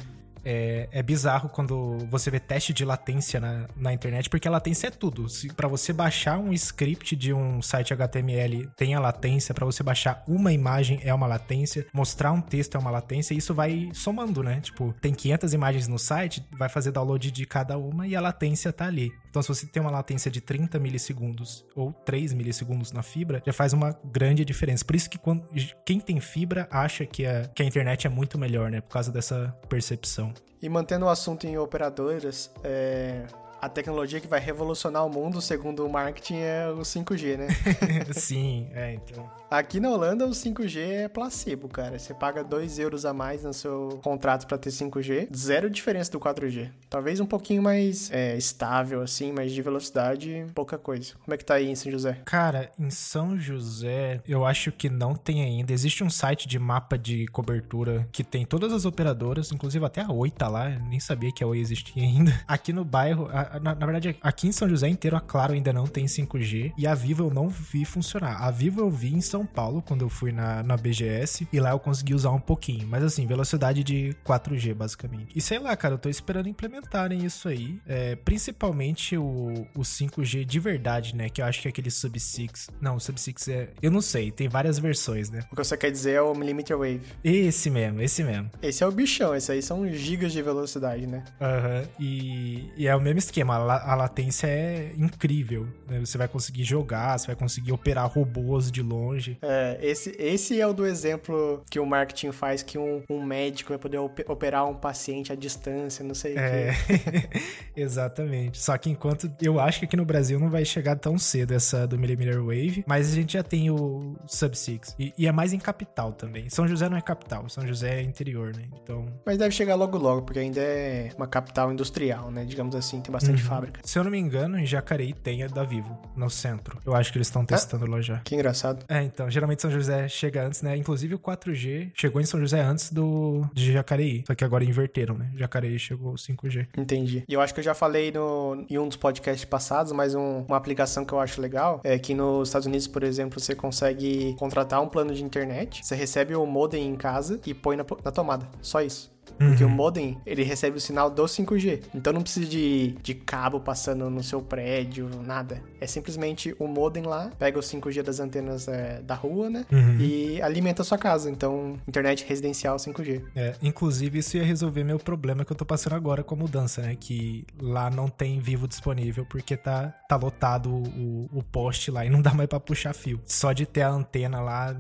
É, é, bizarro quando você vê teste de latência na, na internet, porque a latência é tudo. Para você baixar um script de um site HTML tem a latência, para você baixar uma imagem é uma latência, mostrar um texto é uma latência, e isso vai somando, né? Tipo, tem 500 imagens no site, vai fazer download de cada uma e a latência tá ali. Então, se você tem uma latência de 30 milissegundos ou 3 milissegundos na fibra, já faz uma grande diferença. Por isso que quando, quem tem fibra acha que a, que a internet é muito melhor, né? Por causa dessa percepção. E mantendo o assunto em operadoras, é, a tecnologia que vai revolucionar o mundo, segundo o marketing, é o 5G, né? [LAUGHS] Sim, é, então. Aqui na Holanda, o 5G é placebo, cara. Você paga 2 euros a mais no seu contrato para ter 5G. Zero diferença do 4G. Talvez um pouquinho mais é, estável, assim, mas de velocidade, pouca coisa. Como é que tá aí em São José? Cara, em São José, eu acho que não tem ainda. Existe um site de mapa de cobertura que tem todas as operadoras, inclusive até a Oi tá lá. Eu nem sabia que a Oi existia ainda. [LAUGHS] Aqui no bairro, a, na, na, verdade, aqui em São José inteiro, a Claro ainda não tem 5G. E a Vivo eu não vi funcionar. A Vivo eu vi em São Paulo, quando eu fui na, na BGS. E lá eu consegui usar um pouquinho. Mas assim, velocidade de 4G, basicamente. E sei lá, cara, eu tô esperando implementarem isso aí. É, principalmente o, o 5G de verdade, né? Que eu acho que é aquele Sub-6. Não, o Sub-6 é... Eu não sei, tem várias versões, né? O que você quer dizer é o Millimeter Wave. Esse mesmo, esse mesmo. Esse é o bichão, esse aí são gigas de velocidade, né? Aham. Uhum. E, e é o mesmo esquema a, latência é incrível. Né? Você vai conseguir jogar, você vai conseguir operar robôs de longe. É, esse, esse é o do exemplo que o marketing faz que um, um médico vai poder operar um paciente à distância, não sei é. o [LAUGHS] que. Exatamente. Só que enquanto eu acho que aqui no Brasil não vai chegar tão cedo essa do Millimeter Wave, mas a gente já tem o Sub-6. E, e, é mais em capital também. São José não é capital, São José é interior, né? Então. Mas deve chegar logo logo, porque ainda é uma capital industrial, né? Digamos assim, tem bastante uhum fábrica. Se eu não me engano, em Jacareí tem a da Vivo, no centro. Eu acho que eles estão testando ah, lá já. Que engraçado. É, então, geralmente São José chega antes, né? Inclusive o 4G chegou em São José antes do de Jacareí. Só que agora inverteram, né? Jacareí chegou 5G. Entendi. E eu acho que eu já falei no, em um dos podcasts passados, mas um, uma aplicação que eu acho legal é que nos Estados Unidos, por exemplo, você consegue contratar um plano de internet, você recebe o modem em casa e põe na, na tomada. Só isso. Porque uhum. o modem, ele recebe o sinal do 5G. Então não precisa de, de cabo passando no seu prédio, nada. É simplesmente o modem lá, pega o 5G das antenas é, da rua, né? Uhum. E alimenta a sua casa. Então, internet residencial 5G. É, inclusive isso ia resolver meu problema que eu tô passando agora com a mudança, né? Que lá não tem vivo disponível porque tá, tá lotado o, o poste lá e não dá mais pra puxar fio. Só de ter a antena lá,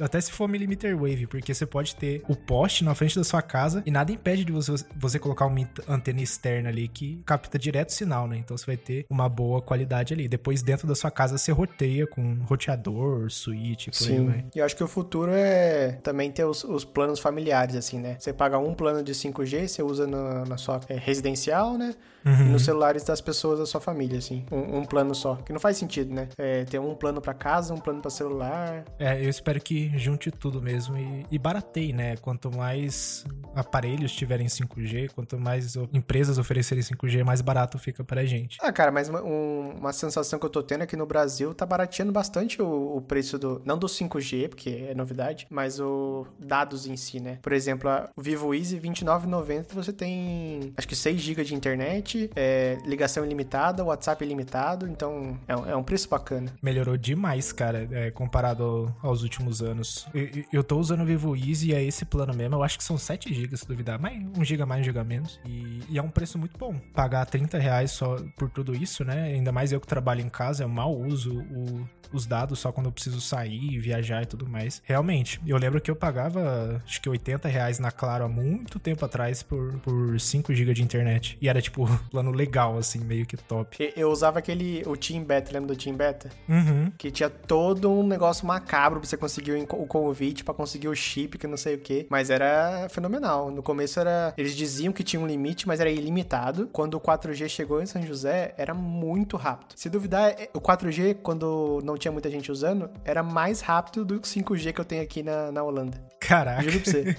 até se for millimeter wave, porque você pode ter o poste na frente da sua casa e nada impede de você, você colocar uma antena externa ali que capta direto o sinal, né? Então você vai ter uma boa qualidade ali. Depois, dentro da sua casa, você roteia com roteador, suíte, por Sim. aí E eu acho que o futuro é também ter os, os, planos familiares, assim, né? Você paga um plano de 5G, você usa na, na sua é, residencial, né? Uhum. E nos celulares das pessoas da sua família, assim. Um, um plano só. Que não faz sentido, né? É, ter um plano para casa, um plano para celular. É, eu espero que junte tudo mesmo e, e barateie, né? Quanto mais aparelhos tiverem 5G, quanto mais empresas oferecerem 5G, mais barato fica pra gente. Ah, cara, mas uma, um, uma sensação que eu tô tendo aqui no Brasil tá barateando bastante o, o preço do. Não do 5G, porque é novidade, mas o dados em si, né? Por exemplo, a, o Vivo Easy 29,90 você tem acho que 6 GB de internet, é, ligação ilimitada, WhatsApp ilimitado, então é, é, um preço bacana. Melhorou demais, cara, é, comparado aos últimos anos. Eu, eu tô usando o Vivo Easy e é esse plano mesmo, eu acho que são 7 GB se duvidar, mas um giga mais, um giga menos. E, e, é um preço muito bom. Pagar 30 reais só por tudo isso, né? Ainda mais eu que trabalho em casa, eu mal uso o, os dados só quando eu preciso sair, viajar e tudo mais. Realmente, eu lembro que eu pagava acho que 80 reais na Claro há muito tempo atrás por, por 5 GB de internet. E era tipo [LAUGHS] plano legal, assim, meio que top. Eu usava aquele, o Team Beta, lembra do Team Beta? Uhum. Que tinha todo um negócio macabro pra você conseguir o convite, pra conseguir o chip, que não sei o que. Mas era fenomenal. No começo era. Eles diziam que tinha um limite, mas era ilimitado. Quando o 4G chegou em São José, era muito rápido. Se duvidar, é, o 4G, quando não tinha muita gente usando, era mais rápido do que o 5G que eu tenho aqui na, na Holanda. Caraca. Juro pra você.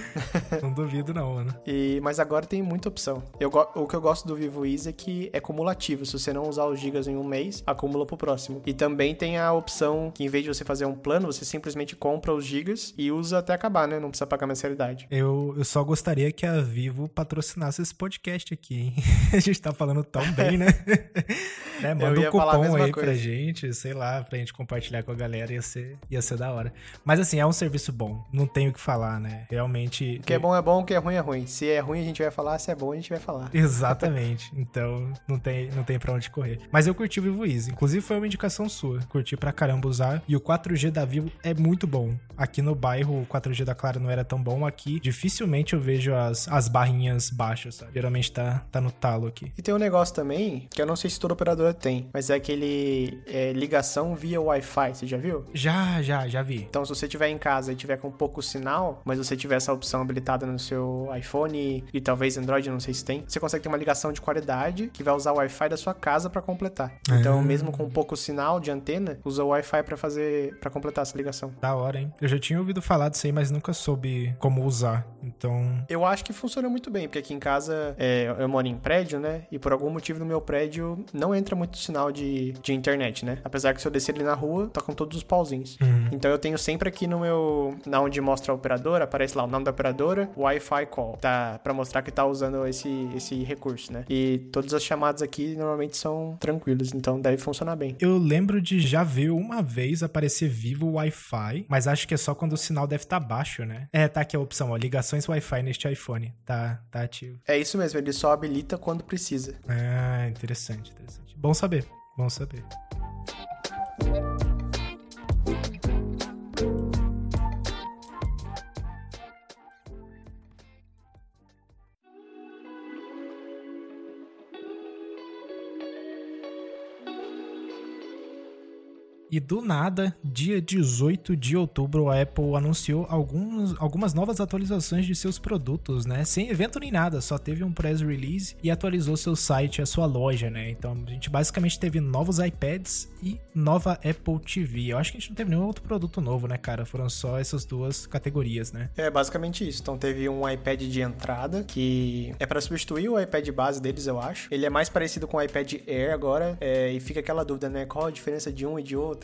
[LAUGHS] não duvido, não, mano. E, mas agora tem muita opção. Eu, o que eu gosto do Vivo Easy é que é cumulativo. Se você não usar os gigas em um mês, acumula pro próximo. E também tem a opção que, em vez de você fazer um plano, você simplesmente compra os gigas e usa até acabar, né? Não precisa pagar mensalidade. Eu, eu só gostaria que a Vivo patrocinasse esse podcast aqui, hein? [LAUGHS] a gente tá falando tão bem, né? [LAUGHS] né? Manda um cupom aí coisa. pra gente, sei lá, pra gente compartilhar com a galera, ia ser, ia ser da hora. Mas assim, é um serviço bom. Não, tenho que falar, né? Realmente. O que é bom é bom, o que é ruim é ruim. Se é ruim, a gente vai falar, se é bom, a gente vai falar. [LAUGHS] Exatamente. então, não tem, não tem pra onde correr. Mas eu curti o Vivo Easy. Inclusive, foi uma indicação sua. Curti pra caramba usar. E o 4G da Vivo é muito bom. Aqui no bairro, o 4G da Claro não era tão bom. Aqui, dificilmente eu vejo as, as barrinhas baixas, sabe? Geralmente tá, tá no talo aqui. E tem um negócio também, que eu não sei se toda operadora tem, mas é aquele é, ligação via Wi-Fi. Você já viu? Já, já, já vi. Então, se você estiver em casa e tiver com pouco sinal, mas você tiver essa opção habilitada no seu iPhone e, e talvez Android, não sei se tem, você consegue ter uma ligação de qualidade que vai usar o Wi-Fi da sua casa para completar. Então, Ah. mesmo com pouco sinal de antena, usa o Wi-Fi para fazer, para completar essa ligação. Da hora, hein? Eu já tinha ouvido falar disso aí, mas nunca soube como usar. Então, Eu acho que funciona muito bem, porque aqui em casa é, eu moro em prédio, né? E por algum motivo no meu prédio não entra muito sinal de, de internet, né? Apesar que se eu descer ali na rua, tá com todos os pauzinhos. Então eu tenho sempre aqui no meu. Na onde mostra a operadora, aparece lá o nome da operadora, Wi-Fi Call. Tá, pra mostrar que tá usando esse, esse recurso, né? E todas as chamadas aqui normalmente são tranquilas, então deve funcionar bem. eu lembro de já ver uma vez aparecer vivo o Wi-Fi, mas acho que é só quando o sinal deve estar baixo, né? É, tá aqui a opção, ó. Ligações Wi-Fi neste iPhone. Tá, tá ativo. É isso mesmo, ele só habilita quando precisa. Ah, interessante, interessante. Bom saber, bom saber. E do nada, dia 18 de outubro, a Apple anunciou alguns, algumas novas atualizações de seus produtos, né? Sem evento nem nada, só teve um press release e atualizou seu site, a sua loja, né? Então a gente basicamente teve novos iPads e nova Apple TV. Eu acho que a gente não teve nenhum outro produto novo, né, cara? Foram só essas duas categorias, né? É basicamente isso. Então teve um iPad de entrada que é para substituir o iPad base deles, eu acho. Ele é mais parecido com o iPad Air agora é, e fica aquela dúvida, né? Qual a diferença de um e de outro?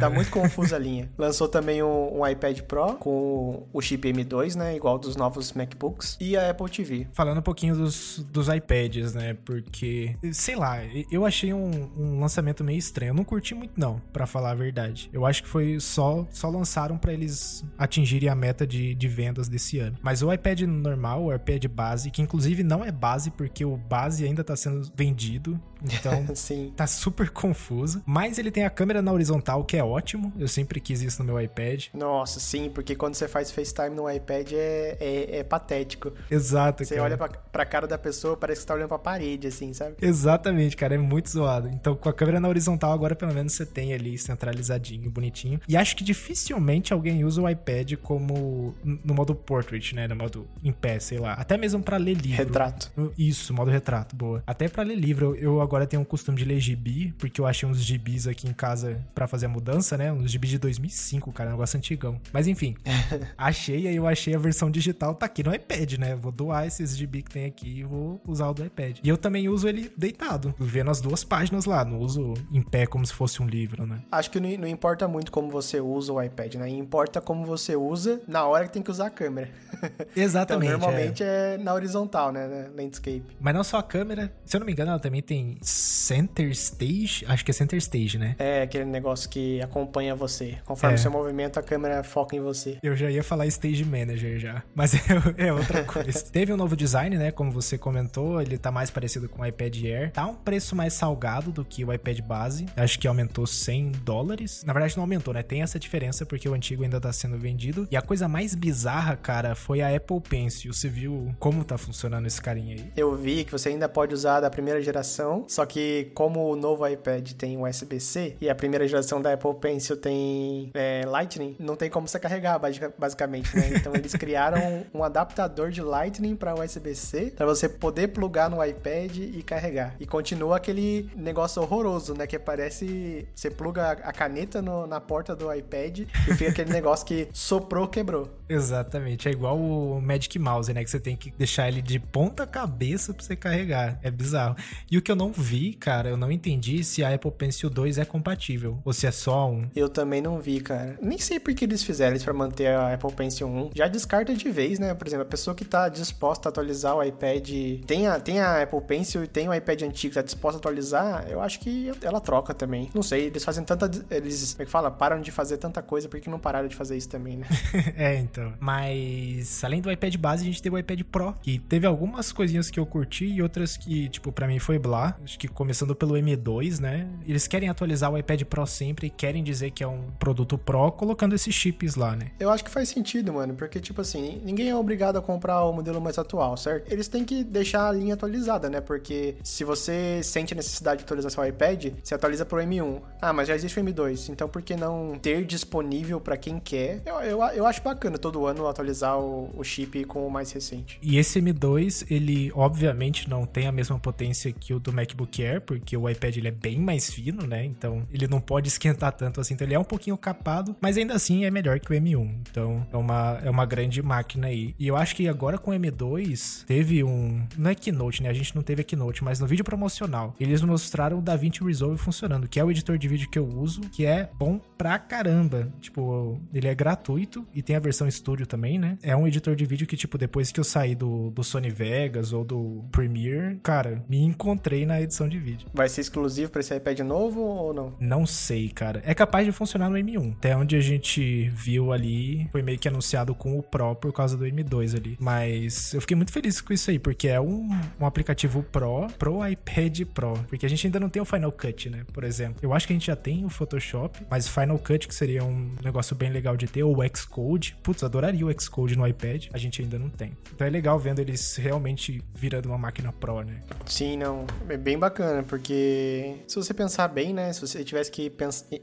Tá muito confusa a linha. Lançou também um, um iPad Pro com o chip M2, né? Igual dos novos MacBooks e a Apple TV. Falando um pouquinho dos, dos iPads, né? Porque, sei lá, eu achei um, um lançamento meio estranho. Eu não curti muito, não, pra falar a verdade. Eu acho que foi só, só lançaram pra eles atingirem a meta de, de vendas desse ano. Mas o iPad normal, o iPad base, que inclusive não é base, porque o base ainda tá sendo vendido. Então, [LAUGHS] Sim. tá super confuso. Mas ele tem a câmera na horizontal, que é ótimo. Eu sempre quis isso no meu iPad. Nossa, sim, porque quando você faz FaceTime no iPad é, é, é patético. Exato, Você cara. olha pra, pra cara da pessoa, parece que tá olhando pra parede, assim, sabe? Exatamente, cara, é muito zoado. Então, com a câmera na horizontal, agora pelo menos você tem ali centralizadinho, bonitinho. E acho que dificilmente alguém usa o iPad como no modo portrait, né? No modo em pé, sei lá. Até mesmo pra ler livro. Retrato. Isso, modo retrato, boa. Até pra ler livro, eu, eu agora tenho o costume de ler gibi, porque eu achei uns gibis aqui em casa pra fazer a mudança, né? Uns gibis de 2005, cara, um negócio antigão. Mas enfim, [LAUGHS] achei, aí eu achei a versão digital, tá aqui no iPad, né? Vou doar esses gibi que tem aqui e vou usar o do iPad. E eu também uso ele deitado, vendo as duas páginas lá, não uso em pé como se fosse um livro, né? Acho que não, não importa muito como você usa o iPad, né? Importa como você usa na hora que tem que usar a câmera. [LAUGHS] Então, Exatamente. normalmente é. na horizontal, né? Landscape. Mas não só a câmera, se eu não me engano, ela também tem Center Stage, acho que é Center Stage, né? É aquele negócio que acompanha você. Conforme É. o seu movimento, a câmera foca em você. Eu já ia falar Stage Manager já, mas [LAUGHS] é, é outra coisa. [LAUGHS] Teve um novo design, né? Como você comentou, ele tá mais parecido com o iPad Air. Tá um preço mais salgado do que o iPad base. Acho que aumentou 100 dólares. Na verdade, não aumentou, né? Tem essa diferença porque o antigo ainda tá sendo vendido. E a coisa mais bizarra, cara, foi a Apple Pencil. Você viu como tá funcionando esse carinha aí? Eu vi que você ainda pode usar da primeira geração, só que como o novo iPad tem USB-C e a primeira geração da Apple Pencil tem é, Lightning, não tem como você carregar, basica- basicamente, né? Então eles [LAUGHS] criaram um adaptador de Lightning para USB-C para você poder plugar no iPad e carregar. E continua aquele negócio horroroso, né? Que parece você pluga a caneta no- na porta do iPad e fica aquele negócio que soprou, quebrou. Exatamente, é igual o Magic Mouse, né? Que você tem que deixar ele de ponta cabeça pra você carregar. É bizarro. E o que eu não vi, cara, eu não entendi se a Apple Pencil 2 é compatível. Ou se é só um. Eu também não vi, cara. Nem sei por que eles fizeram isso pra manter a Apple Pencil 1. Já descarta de vez, né? Por exemplo, a pessoa que tá disposta a atualizar o iPad, tem a, tem a Apple Pencil e tem o iPad antigo que tá disposta a atualizar, eu acho que ela troca também. Não sei, eles fazem tanta. Eles, como é que fala? Param de fazer tanta coisa, por que não pararam de fazer isso também, né? [LAUGHS] é, então. Então. Mas além do iPad base, a gente teve o iPad Pro, que teve algumas coisinhas que eu curti e outras que, tipo, para mim foi blá. Acho que começando pelo M2, né? Eles querem atualizar o iPad Pro sempre e querem dizer que é um produto Pro, colocando esses chips lá, né? Eu acho que faz sentido, mano, porque, tipo assim, ninguém é obrigado a comprar o modelo mais atual, certo? Eles têm que deixar a linha atualizada, né? Porque se você sente a necessidade de atualizar seu iPad, você atualiza pro M1. Ah, mas já existe o M2, então por que não ter disponível para quem quer? Eu, eu, eu, acho bacana todo ano atualizar o, o chip com o mais recente. E esse M2, ele obviamente não tem a mesma potência que o do MacBook Air, porque o iPad ele é bem mais fino, né? Então ele não pode [LAUGHS] esquentar tanto assim. Então ele é um pouquinho capado, mas ainda assim é melhor que o M1. Então é uma, é uma grande máquina aí. E eu acho que agora com o M2 teve um. Não é Keynote, né? A gente não teve a Keynote, mas no vídeo promocional eles mostraram o DaVinci Resolve funcionando, que é o editor de vídeo que eu uso, que é bom pra caramba. Tipo, ele é gratuito e tem a versão Studio também, né? É um editor de vídeo que, tipo, depois que eu saí do, do Sony Vegas ou do Premiere, cara, me encontrei na edição de vídeo. Vai ser exclusivo para esse iPad novo ou não? Não sei, cara. É capaz de funcionar no M1. Até onde a gente viu ali, foi meio que anunciado com o Pro por causa do M2 ali. Mas eu fiquei muito feliz com isso aí, porque é um, um aplicativo Pro pro iPad Pro. Porque a gente ainda não tem o Final Cut, né? Por exemplo. Eu acho que a gente já tem o Photoshop, mas Final Cut, que seria um negócio bem legal de ter, ou o Xcode. Putz, adoraria o Xcode no iPad. A gente ainda não tem. Então é legal vendo eles realmente virando uma máquina Pro, né? Sim, não. É bem bacana, porque se você pensar bem, né? Se você tivesse que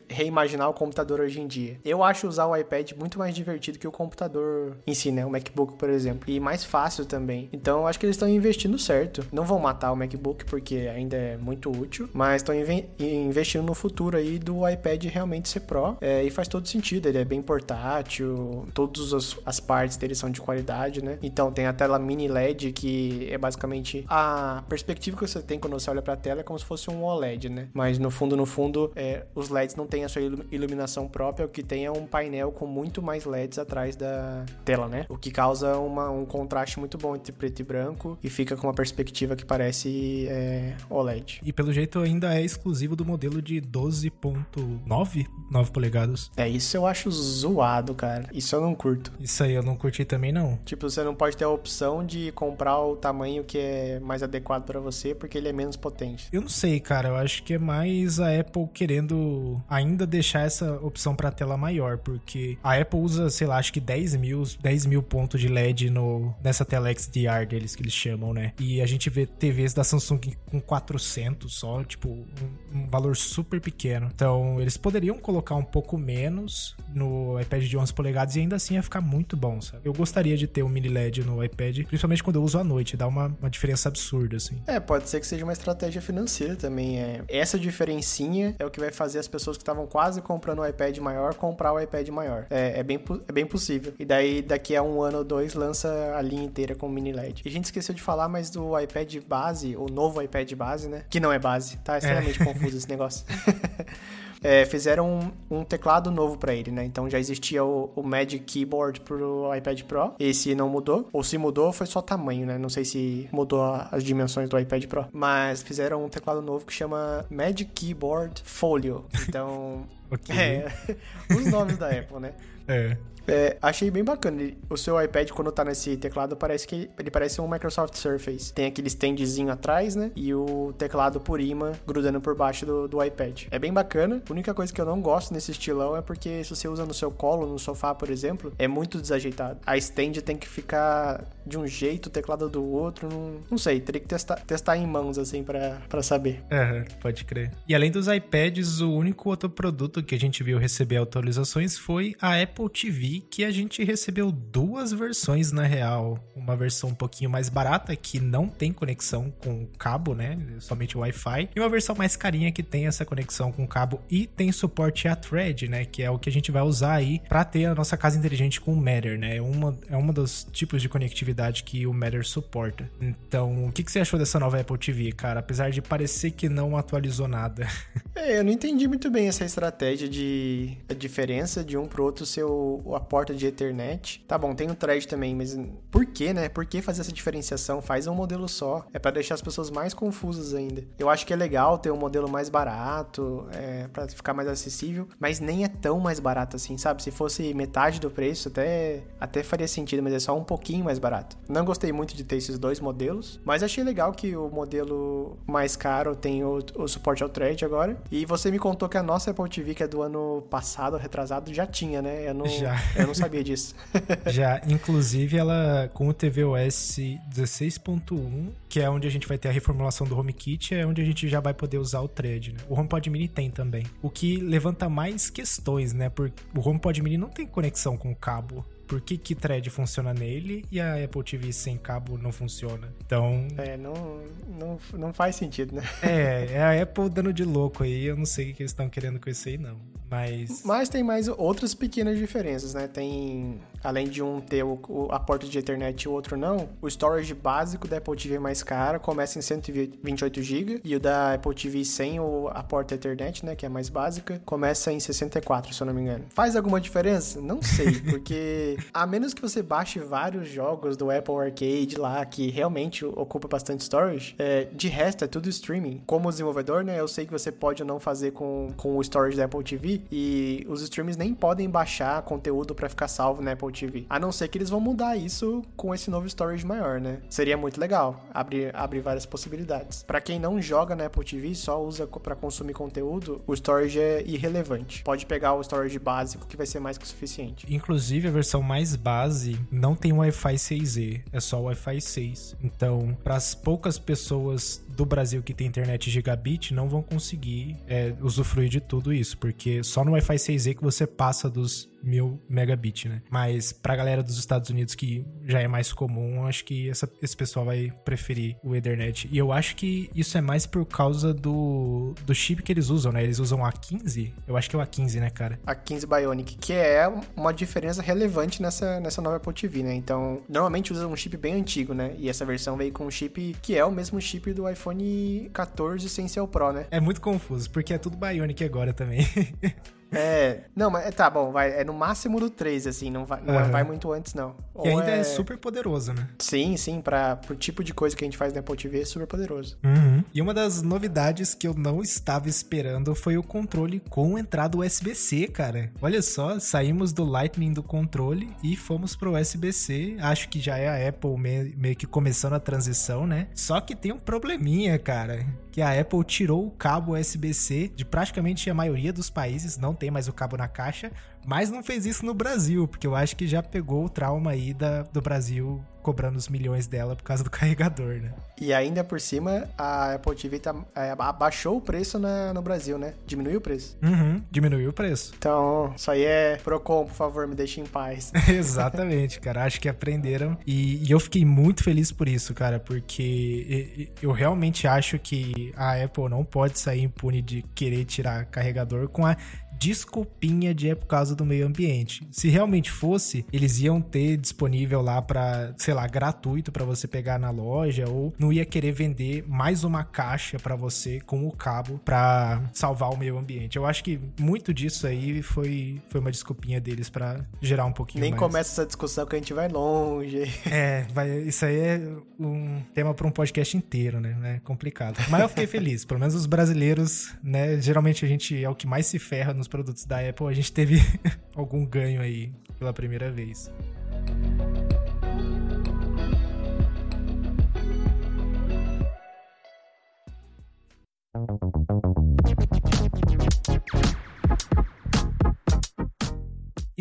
reimaginar o computador hoje em dia, eu acho usar o iPad muito mais divertido que o computador em si, né? O MacBook, por exemplo. E mais fácil também. Então eu acho que eles estão investindo certo. Não vão matar o MacBook porque ainda é muito útil, mas estão investindo no futuro aí do iPad realmente ser Pro. É, e faz todo sentido. Ele é bem portátil, todas as, as partes dele são de qualidade, né? Então tem a tela mini LED que é basicamente a perspectiva que você tem quando você olha para a tela é como se fosse um OLED, né? Mas no fundo, no fundo, é, os LEDs não têm a sua iluminação própria, o que tem é um painel com muito mais LEDs atrás da tela, né? O que causa uma, um contraste muito bom entre preto e branco e fica com uma perspectiva que parece é, OLED. E pelo jeito ainda é exclusivo do modelo de 12.9 9 polegadas. É, isso eu acho zoado, cara. Isso eu não curto. Isso aí eu não curti também não. Tipo, você não pode ter a opção de comprar o tamanho que é mais adequado para você porque ele é menos potente. Eu não sei, cara. Eu acho que é mais a Apple querendo ainda deixar essa opção para tela maior, porque a Apple usa, sei lá, acho que 10 mil, 10 mil pontos de LED no, nessa tela XDR deles que eles chamam, né? E a gente vê TVs da Samsung com 400 só, tipo, um, um valor super pequeno. Então, eles poderiam colocar um pouco menos no iPad de 11 polegadas e ainda assim ia ficar muito bom, sabe? Eu gostaria de ter um mini LED no iPad, principalmente quando eu uso à noite, dá uma, uma diferença absurda, assim. É, pode ser que seja uma estratégia financeira também. É. Essa diferencinha é o que vai fazer as pessoas que estavam quase comprando o iPad maior comprar o iPad maior. É, é, bem, é bem possível. E daí, daqui a um ano ou dois, lança a linha inteira com mini LED. E a gente esqueceu de falar, mas do iPad base, o novo iPad base, né? Que não é base, tá? É extremamente é. confuso esse negócio. [LAUGHS] é, fizeram um, um, teclado novo para ele, né? Então já existia o, o, Magic Keyboard pro iPad Pro. Esse não mudou. Ou se mudou, foi só tamanho, né? Não sei se mudou as dimensões do iPad Pro. Mas fizeram um teclado novo que chama Magic Keyboard Folio. Então. [LAUGHS] okay. É, [LAUGHS] os nomes da Apple, né? É. É, achei bem bacana. O seu iPad, quando tá nesse teclado, parece que ele parece um Microsoft Surface. Tem aquele standzinho atrás, né? E o teclado por imã grudando por baixo do, do iPad. É bem bacana. A única coisa que eu não gosto nesse estilão é porque se você usa no seu colo, no sofá, por exemplo, é muito desajeitado. A stand tem que ficar de um jeito, o teclado do outro. Não, não sei, teria que testar, testar em mãos, assim, para saber. É, pode crer. E além dos iPads, o único outro produto que a gente viu receber atualizações foi a Apple TV que a gente recebeu duas versões na real. Uma versão um pouquinho mais barata, que não tem conexão com cabo, né? Somente Wi-Fi. E uma versão mais carinha que tem essa conexão com cabo e tem suporte a thread, né? Que é o que a gente vai usar aí para ter a nossa casa inteligente com o Matter, né? É uma, é uma dos tipos de conectividade que o Matter suporta. Então, o que, que você achou dessa nova Apple TV, cara? Apesar de parecer que não atualizou nada. [LAUGHS] É, eu não entendi muito bem essa estratégia de a diferença de um pro outro ser o, a porta de Ethernet. Tá bom, tem o thread também, mas por que, né? Por que fazer essa diferenciação? Faz um modelo só. É para deixar as pessoas mais confusas ainda. Eu acho que é legal ter um modelo mais barato, é, para ficar mais acessível, mas nem é tão mais barato assim, sabe? Se fosse metade do preço, até, até faria sentido, mas é só um pouquinho mais barato. Não gostei muito de ter esses dois modelos, mas achei legal que o modelo mais caro tem o, o suporte ao thread agora. E você me contou que a nossa Apple TV, que é do ano passado, retrasado, já tinha, né? Eu não, já. Eu não sabia disso. [LAUGHS] já, inclusive ela com o tvOS 16.1, que é onde a gente vai ter a reformulação do HomeKit, é onde a gente já vai poder usar o thread, né? O HomePod Mini tem também. O que levanta mais questões, né? Porque o HomePod Mini não tem conexão com o cabo por que, que thread funciona nele e a Apple TV sem cabo não funciona. Então. É, não, não, não faz sentido, né? [LAUGHS] É, é a Apple dando de louco aí. Eu não sei o que eles estão querendo com isso aí, não. Mas. Mas tem mais outras pequenas diferenças, né? Tem. Além de um ter o, a porta de Ethernet e o outro não, o storage básico da Apple TV é mais caro, começa em 128 GB, e o da Apple TV sem o, a porta Ethernet, né, que é mais básica, começa em 64, se eu não me engano. Faz alguma diferença? Não sei, [LAUGHS] porque a menos que você baixe vários jogos do Apple Arcade lá, que realmente ocupa bastante storage, é, de resto é tudo streaming. Como desenvolvedor, né, eu sei que você pode ou não fazer com, com o storage da Apple TV, e os streams nem podem baixar conteúdo para ficar salvo na Apple TV. A não ser que eles vão mudar isso com esse novo storage maior, né? Seria muito legal abrir, abrir várias possibilidades. Para quem não joga na Apple TV, só usa para consumir conteúdo, o storage é irrelevante. Pode pegar o storage básico que vai ser mais que o suficiente. Inclusive, a versão mais base não tem Wi-Fi 6E, é só Wi-Fi 6. Então, para as poucas pessoas do Brasil que tem internet gigabit não vão conseguir é, usufruir de tudo isso, porque só no Wi-Fi 6E que você passa dos mil megabit, né? Mas pra galera dos Estados Unidos que já é mais comum, acho que essa, esse pessoal vai preferir o Ethernet. E eu acho que isso é mais por causa do, do chip que eles usam, né? Eles usam A15? Eu acho que é o A15, né, cara? A15 Bionic, que é uma diferença relevante nessa, nessa nova Apple TV, né? Então, normalmente usa um chip bem antigo, né? E essa versão veio com um chip que é o mesmo chip do iPhone 14 sem ser o Pro, né? É muito confuso, porque é tudo Bionic agora também. [LAUGHS] É, não, mas tá bom, vai, é no máximo do 3, assim, não vai, não uhum. vai muito antes, não. E ainda é... é... super poderoso, né? Sim, sim, para pro tipo de coisa que a gente faz na Apple TV é super poderoso. Uhum. E uma das novidades que eu não estava esperando foi o controle com entrada USB-C, cara. Olha só, saímos do Lightning do controle e fomos pro USB-C. Acho que já é a Apple meio que começando a transição, né? Só que tem um probleminha, cara que a Apple tirou o cabo USB-C de praticamente a maioria dos países, não tem mais o cabo na caixa, mas não fez isso no Brasil, porque eu acho que já pegou o trauma aí da, do Brasil cobrando os milhões dela por causa do [LAUGHS] carregador, né? E ainda por cima, a Apple TV tá, é, abaixou o preço na, no Brasil, né? Diminuiu o preço. Uhum, diminuiu o preço. Então, isso aí é Procon, por favor, me deixe em paz. [LAUGHS] Exatamente, cara. Acho que aprenderam. E, e, eu fiquei muito feliz por isso, cara, porque eu realmente acho que a Apple não pode sair impune de querer tirar carregador com a desculpinha de é por causa do meio ambiente. Se realmente fosse, eles iam ter disponível lá para, sei lá, gratuito para você pegar na loja ou não ia querer vender mais uma caixa para você com o cabo para salvar o meio ambiente. Eu acho que muito disso aí foi, foi uma desculpinha deles para gerar um pouquinho Nem mais. começa essa discussão que a gente vai longe. É, vai, isso aí é um tema para um podcast inteiro, né? É complicado. Mas eu fiquei feliz. Pelo menos os brasileiros, né? Geralmente a gente é o que mais se ferra nos produtos da Apple, a gente teve [LAUGHS] algum ganho aí pela primeira vez.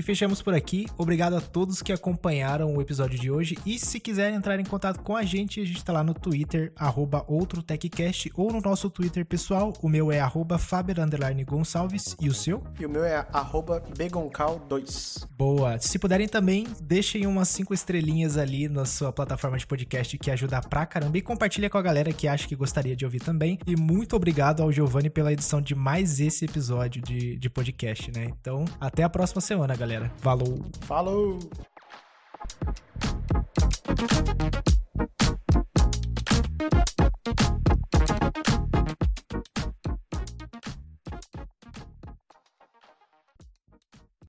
E fechamos por aqui. Obrigado a todos que acompanharam o episódio de hoje. E se quiserem entrar em contato com a gente, a gente está lá no Twitter, OutroTechCast, ou no nosso Twitter pessoal. O meu é Faber Gonçalves. E o seu? E o meu é Begoncal2. Boa. Se puderem também, deixem umas cinco estrelinhas ali na sua plataforma de podcast que ajuda pra caramba. E compartilha com a galera que acha que gostaria de ouvir também. E muito obrigado ao Giovanni pela edição de mais esse episódio de, de podcast, né? Então, até a próxima semana, galera galera. Falou! Falou!